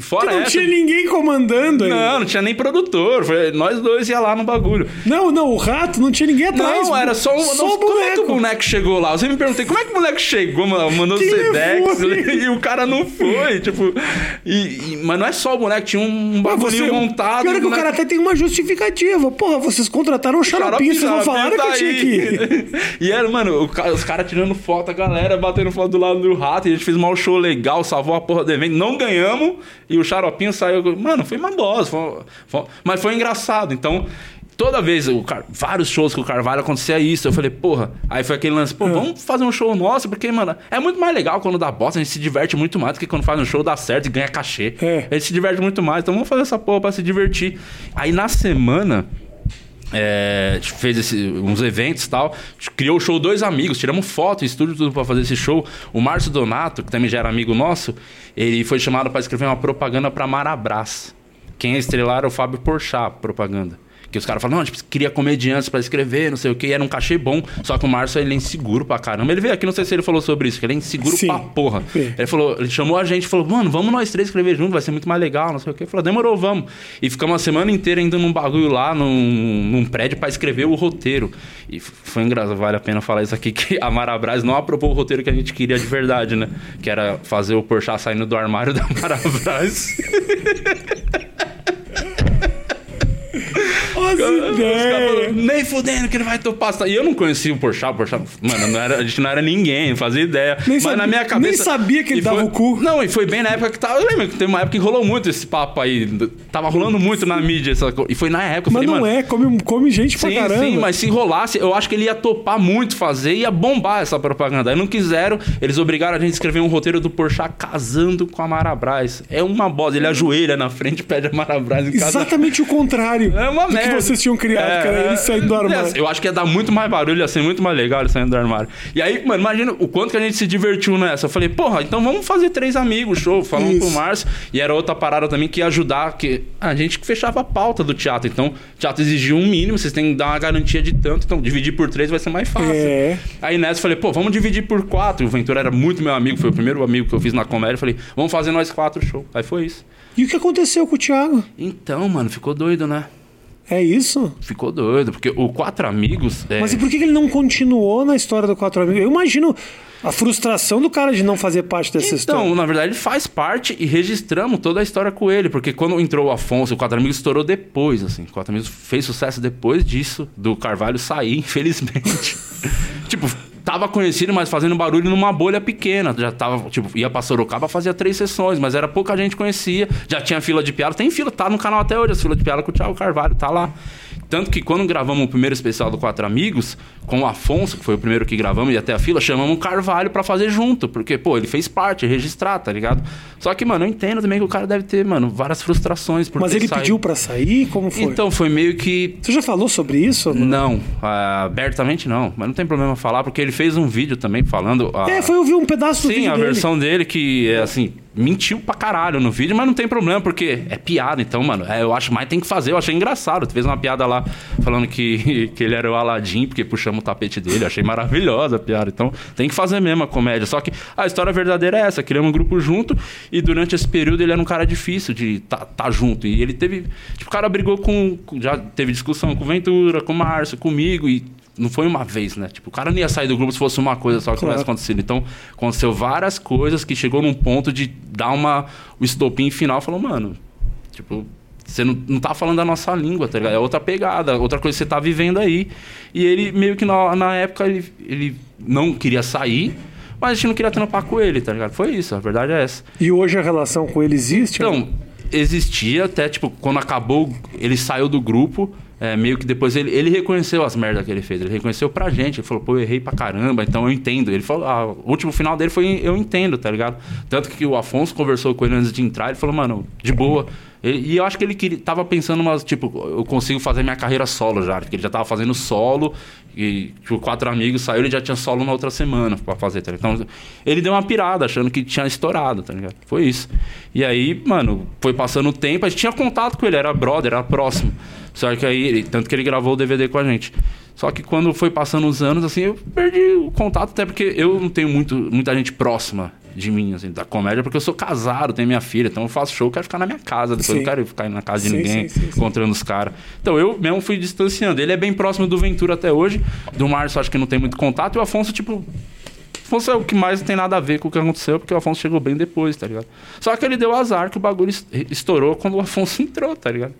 Fora não essa... tinha ninguém comandando aí. Não, não tinha nem produtor. Foi, nós dois ia lá no bagulho. Não, não, o rato não tinha ninguém atrás. Não, era só um. Só não, o como é que o boneco. boneco chegou lá? Eu sempre me perguntei, como é que o moleque chegou? Mandou o Que Sedex *laughs* e o cara não foi. Tipo. E, e- mas não é só o boneco, tinha um bagulho você- montado. Pior é que o boneco- cara até tem uma justificativa. Porra, vocês contrataram um xaropinho, vocês não falaram que eu tinha que ir. *laughs* E era, mano, o os caras tirando foto, a galera batendo foto do lado do rato. E a gente fez um show legal, salvou a porra do evento. Não ganhamos. E o xaropinho saiu. Mano, foi uma bosta. foi- foi- mas foi engraçado. Então. Toda vez, o Car- vários shows com o Carvalho acontecia isso. Eu falei, porra. Aí foi aquele lance, pô, Ah. vamos fazer um show nosso, porque, mano, é muito mais legal quando dá bosta. A gente se diverte muito mais do que quando faz um show, dá certo e ganha cachê. É. A gente se diverte muito mais. Então vamos fazer essa porra pra se divertir. Aí na semana. É, fez esse- uns eventos e tal. Criou o show Dois Amigos, tiramos foto, estúdio, tudo pra fazer esse show. O Márcio Donato, que também já era amigo nosso, ele foi chamado pra escrever uma propaganda pra Marabras. Quem ia estrelar era o Fábio Porchat, propaganda. Que os caras falaram, não, a gente queria comediantes pra escrever, não sei o que, era um cachê bom. Só que o Márcio ele é inseguro pra caramba. Ele veio aqui, não sei se ele falou sobre isso, que ele é inseguro Sim. pra porra. Sim. Ele falou, ele chamou a gente, falou, mano, vamos nós três escrever junto, vai ser muito mais legal, não sei o quê. Ele falou, demorou, vamos. E ficamos a semana inteira indo num bagulho lá, num, num prédio pra escrever o roteiro. E foi engraçado, vale a pena falar isso aqui, *laughs* que a Marabras não aprovou o roteiro que a gente queria de verdade, né? Que era fazer o Porchat saindo do armário da Marabras. *laughs* Ideias. falaram, nem fudendo que ele vai topar. E eu não conhecia o Porchat, o Porchat, mano, não era, a gente não era ninguém, não fazia ideia. Nem Mas sabia- na minha cabeça... nem sabia que ele dava foi- o cu. Não, e foi bem na época que tava... Eu lembro que teve uma época que rolou muito esse papo aí. Tava rolando muito na mídia essa coisa. E foi na época, Mas falei, não mano... é, come, come gente pra Sim, caramba. sim, mas se rolasse, eu acho que ele ia topar muito fazer, ia bombar essa propaganda. Aí não quiseram, eles obrigaram a gente a escrever um roteiro do Porchat casando com a Marabras. É uma bosta, ele ajoelha na frente pede a Marabras em casa. Exatamente o contrário É uma merda. Que vocês tinham criado, É, cara. é. Ele saindo do armário. Eu acho que ia dar muito mais barulho, ia ser muito mais legal ele saindo do armário. E aí, mano, imagina o quanto que a gente se divertiu nessa. Eu falei, porra, então vamos fazer três amigos, show. Falando Isso. pro Márcio. E era outra parada também que ia ajudar, que a gente que fechava a pauta do teatro. Então, o teatro exigia um mínimo, vocês têm que dar uma garantia de tanto. Então, dividir por três vai ser mais fácil. É. Aí nessa eu falei, pô, vamos dividir por quatro. O Ventura era muito meu amigo, foi o primeiro amigo que eu fiz na comédia. Eu falei, vamos fazer nós quatro show. Aí foi isso. E o que aconteceu com o Thiago? Então, mano, ficou doido, né? É isso? Ficou doido, porque o Quatro Amigos. é- Mas e por que ele não continuou na história do Quatro Amigos? Eu imagino a frustração do cara de não fazer parte dessa Então, história. na verdade, ele faz parte e registramos toda a história com ele, porque quando entrou o Afonso, o Quatro Amigos estourou depois, assim. O Quatro Amigos fez sucesso depois disso, do Carvalho sair, *laughs* infelizmente. *laughs* tipo, tava conhecido, mas fazendo barulho numa bolha pequena. Já tava, tipo, ia pra Sorocaba, fazia três sessões, mas era pouca gente conhecia. Já tinha fila de piada. Tem fila, tá no canal até hoje, as fila de piada com o Thiago Carvalho, tá lá. Tanto que quando gravamos o primeiro especial do Quatro Amigos, com o Afonso, que foi o primeiro que gravamos, e até a fila, chamamos o Carvalho pra fazer junto. Porque, pô, ele fez parte, registrar, tá ligado? Só que, mano, eu entendo também que o cara deve ter, mano, várias frustrações por Mas ele pediu pra sair? Como foi? Então, foi meio que Você já falou sobre isso? não, ah, abertamente não. Mas não tem problema falar, porque ele fez um vídeo também falando. ah, É, foi ouvir um pedaço do Sim, vídeo a dele. versão dele que, é, assim, mentiu pra caralho no vídeo, mas não tem problema, porque é piada. Então, mano, é, eu acho mais tem que fazer. Eu achei engraçado. Tu fez uma piada lá falando que, *laughs* que ele era o Aladim, porque puxamos o tapete dele. Eu achei maravilhosa a piada. Então, tem que fazer mesmo a comédia. Só que a história verdadeira é essa: criamos um grupo junto e durante esse período ele era um cara difícil de tá, tá junto. E ele teve. Tipo, o cara brigou com. Já teve discussão com o Ventura, com o Márcio, comigo e. Não foi uma vez, né? Tipo, o cara não ia sair do grupo se fosse uma coisa só que Claro. tivesse acontecido. Então, aconteceu várias coisas que chegou num ponto de dar uma, o estopim final. Falou, mano, tipo, você não, não tá falando a nossa língua, tá ligado? É outra pegada, outra coisa que você tá vivendo aí. E ele, meio que na, na época, ele, ele não queria sair, mas a gente não queria trampar com ele, tá ligado? Foi isso, a verdade é essa. E hoje a relação com ele existe? Então, existia até, tipo, quando acabou, ele saiu do grupo. É, meio que depois ele, ele reconheceu as merdas que ele fez. Ele reconheceu pra gente. Ele falou, pô, eu errei pra caramba, então eu entendo. Ele falou, ah, o último final dele foi eu entendo, tá ligado? Tanto que o Afonso conversou com ele antes de entrar. Ele falou, mano, de boa. Ele- e eu acho que ele queria, tava pensando, tipo, eu consigo fazer minha carreira solo já. Porque ele já tava fazendo solo. E tipo, quatro amigos saiu, ele já tinha solo na outra semana pra fazer, tá? Então, ele deu uma pirada, achando que tinha estourado, tá ligado? Foi isso. E aí, mano, foi passando o tempo, a gente tinha contato com ele, era brother, era próximo. Só que aí, ele- tanto que ele gravou o DVD com a gente. Só que quando foi passando os anos, assim, eu perdi o contato, até porque eu não tenho muito, muita gente próxima. de mim, assim, da comédia, porque eu sou casado, tenho minha filha, então eu faço show, eu quero ficar na minha casa, depois Sim. eu não quero ficar na casa de Sim, ninguém, sim, encontrando os caras. Então eu mesmo fui distanciando. Ele é bem próximo do Ventura até hoje, do Márcio acho que não tem muito contato, e o Afonso, tipo. Afonso é o que mais não tem nada a ver com o que aconteceu, porque o Afonso chegou bem depois, tá ligado? Só que ele deu azar que o bagulho es- estourou quando o Afonso *laughs* entrou, tá ligado?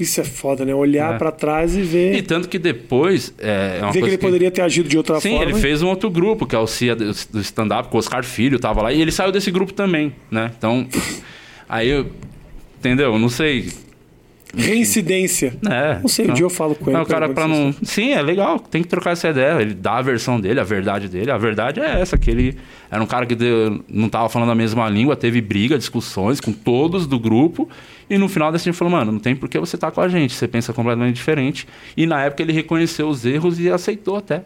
Isso é foda, né? Olhar É. pra trás e ver. E tanto que depois. É, é ver que ele poderia ter agido de outra Sim, forma. ele fez um outro grupo, que é o CIA do stand-up, com o Oscar Filho tava lá, e ele saiu desse grupo também, né? Então, *laughs* aí eu. Entendeu? Não sei. Reincidência. É, Não sei, um então- dia eu falo com ele. Não, o cara pra se não. Sim, é legal, tem que trocar essa ideia. Ele dá a versão dele, a verdade dele. A verdade é essa, que ele era um cara que deu- não tava falando a mesma língua, teve briga, discussões com todos do grupo. E no final desse dia falou, mano, não tem por que você tá com a gente, você pensa completamente diferente. E na época ele reconheceu os erros e aceitou até.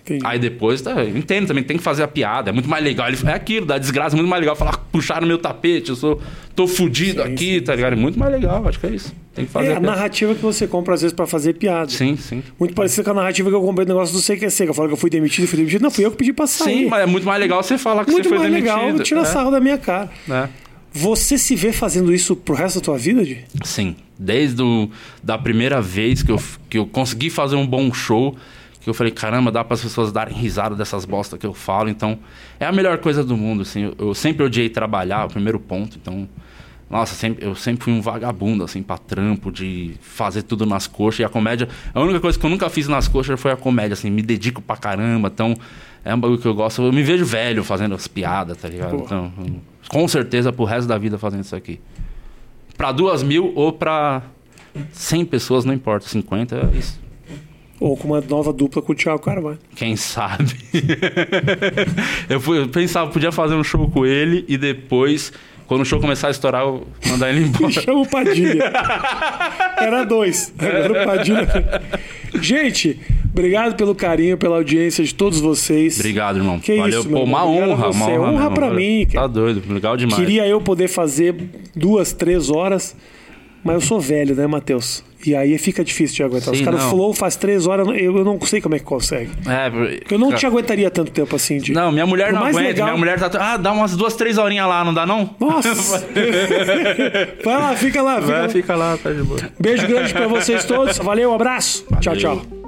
Entendi. Aí depois, tá, entendo também, tem que fazer a piada. É muito mais legal. Ele, é aquilo, da desgraça, é muito mais legal falar, puxaram meu tapete, eu sou, tô fudido Sim, aqui, sim, tá ligado? É muito mais legal, acho que é isso. Tem que fazer É a a narrativa que você compra às vezes pra fazer piada. Sim, sim. Muito parecida com a narrativa que eu comprei no negócio do CQC, que eu falo que eu fui demitido, fui demitido. Não, fui eu que pedi pra sair. Sim, mas é muito mais legal você falar que Muito você foi mais demitido. legal, tira é, sarro da minha cara. né? Você se vê fazendo isso pro resto da tua vida, Di? Sim. Desde o, da primeira vez que eu, que eu consegui fazer um bom show, que eu falei, caramba, dá para as pessoas darem risada dessas bostas que eu falo. Então, é a melhor coisa do mundo, assim. Eu, eu sempre odiei trabalhar, o primeiro ponto. Então, nossa, sempre, eu sempre fui um vagabundo, assim, pra trampo, de fazer tudo nas coxas. E a comédia, a única coisa que eu nunca fiz nas coxas foi a comédia, assim. Me dedico pra caramba, então... É um bagulho que eu gosto. Eu me vejo velho fazendo as piadas, tá ligado? Porra. Então, eu- com certeza, pro resto da vida fazendo isso aqui. Pra duas mil ou pra 100 pessoas, não importa. 50 é isso. Ou com uma nova dupla com o Thiago Carvalho. Quem sabe? *laughs* eu, fui, eu pensava, podia fazer um show com ele e depois, quando o show começar a estourar, eu mandar ele embora. *laughs* chama o Padilha. Era dois. Agora o Padilha. Gente, obrigado pelo carinho, pela audiência de todos vocês. Obrigado, irmão. Que Valeu. isso, Pô, uma honra, uma honra. Honra pra mim, Tá cara. doido, legal demais. Queria eu poder fazer duas, três horas, mas eu sou velho, né, Matheus? E aí fica difícil de aguentar. Os Sim, caras não. flow faz três horas, eu, eu não sei como é que consegue. É, Eu não cara, te aguentaria tanto tempo assim, de. Não, minha mulher Por não aguenta. legal- Minha mulher tá. Ah, dá umas duas, três horinhas lá, não dá não? Nossa! *laughs* Vai lá, fica lá. Fica lá. Vai, fica lá, tá de boa. Beijo grande pra vocês todos. Valeu, abraço. Tchau, Valeu. tchau.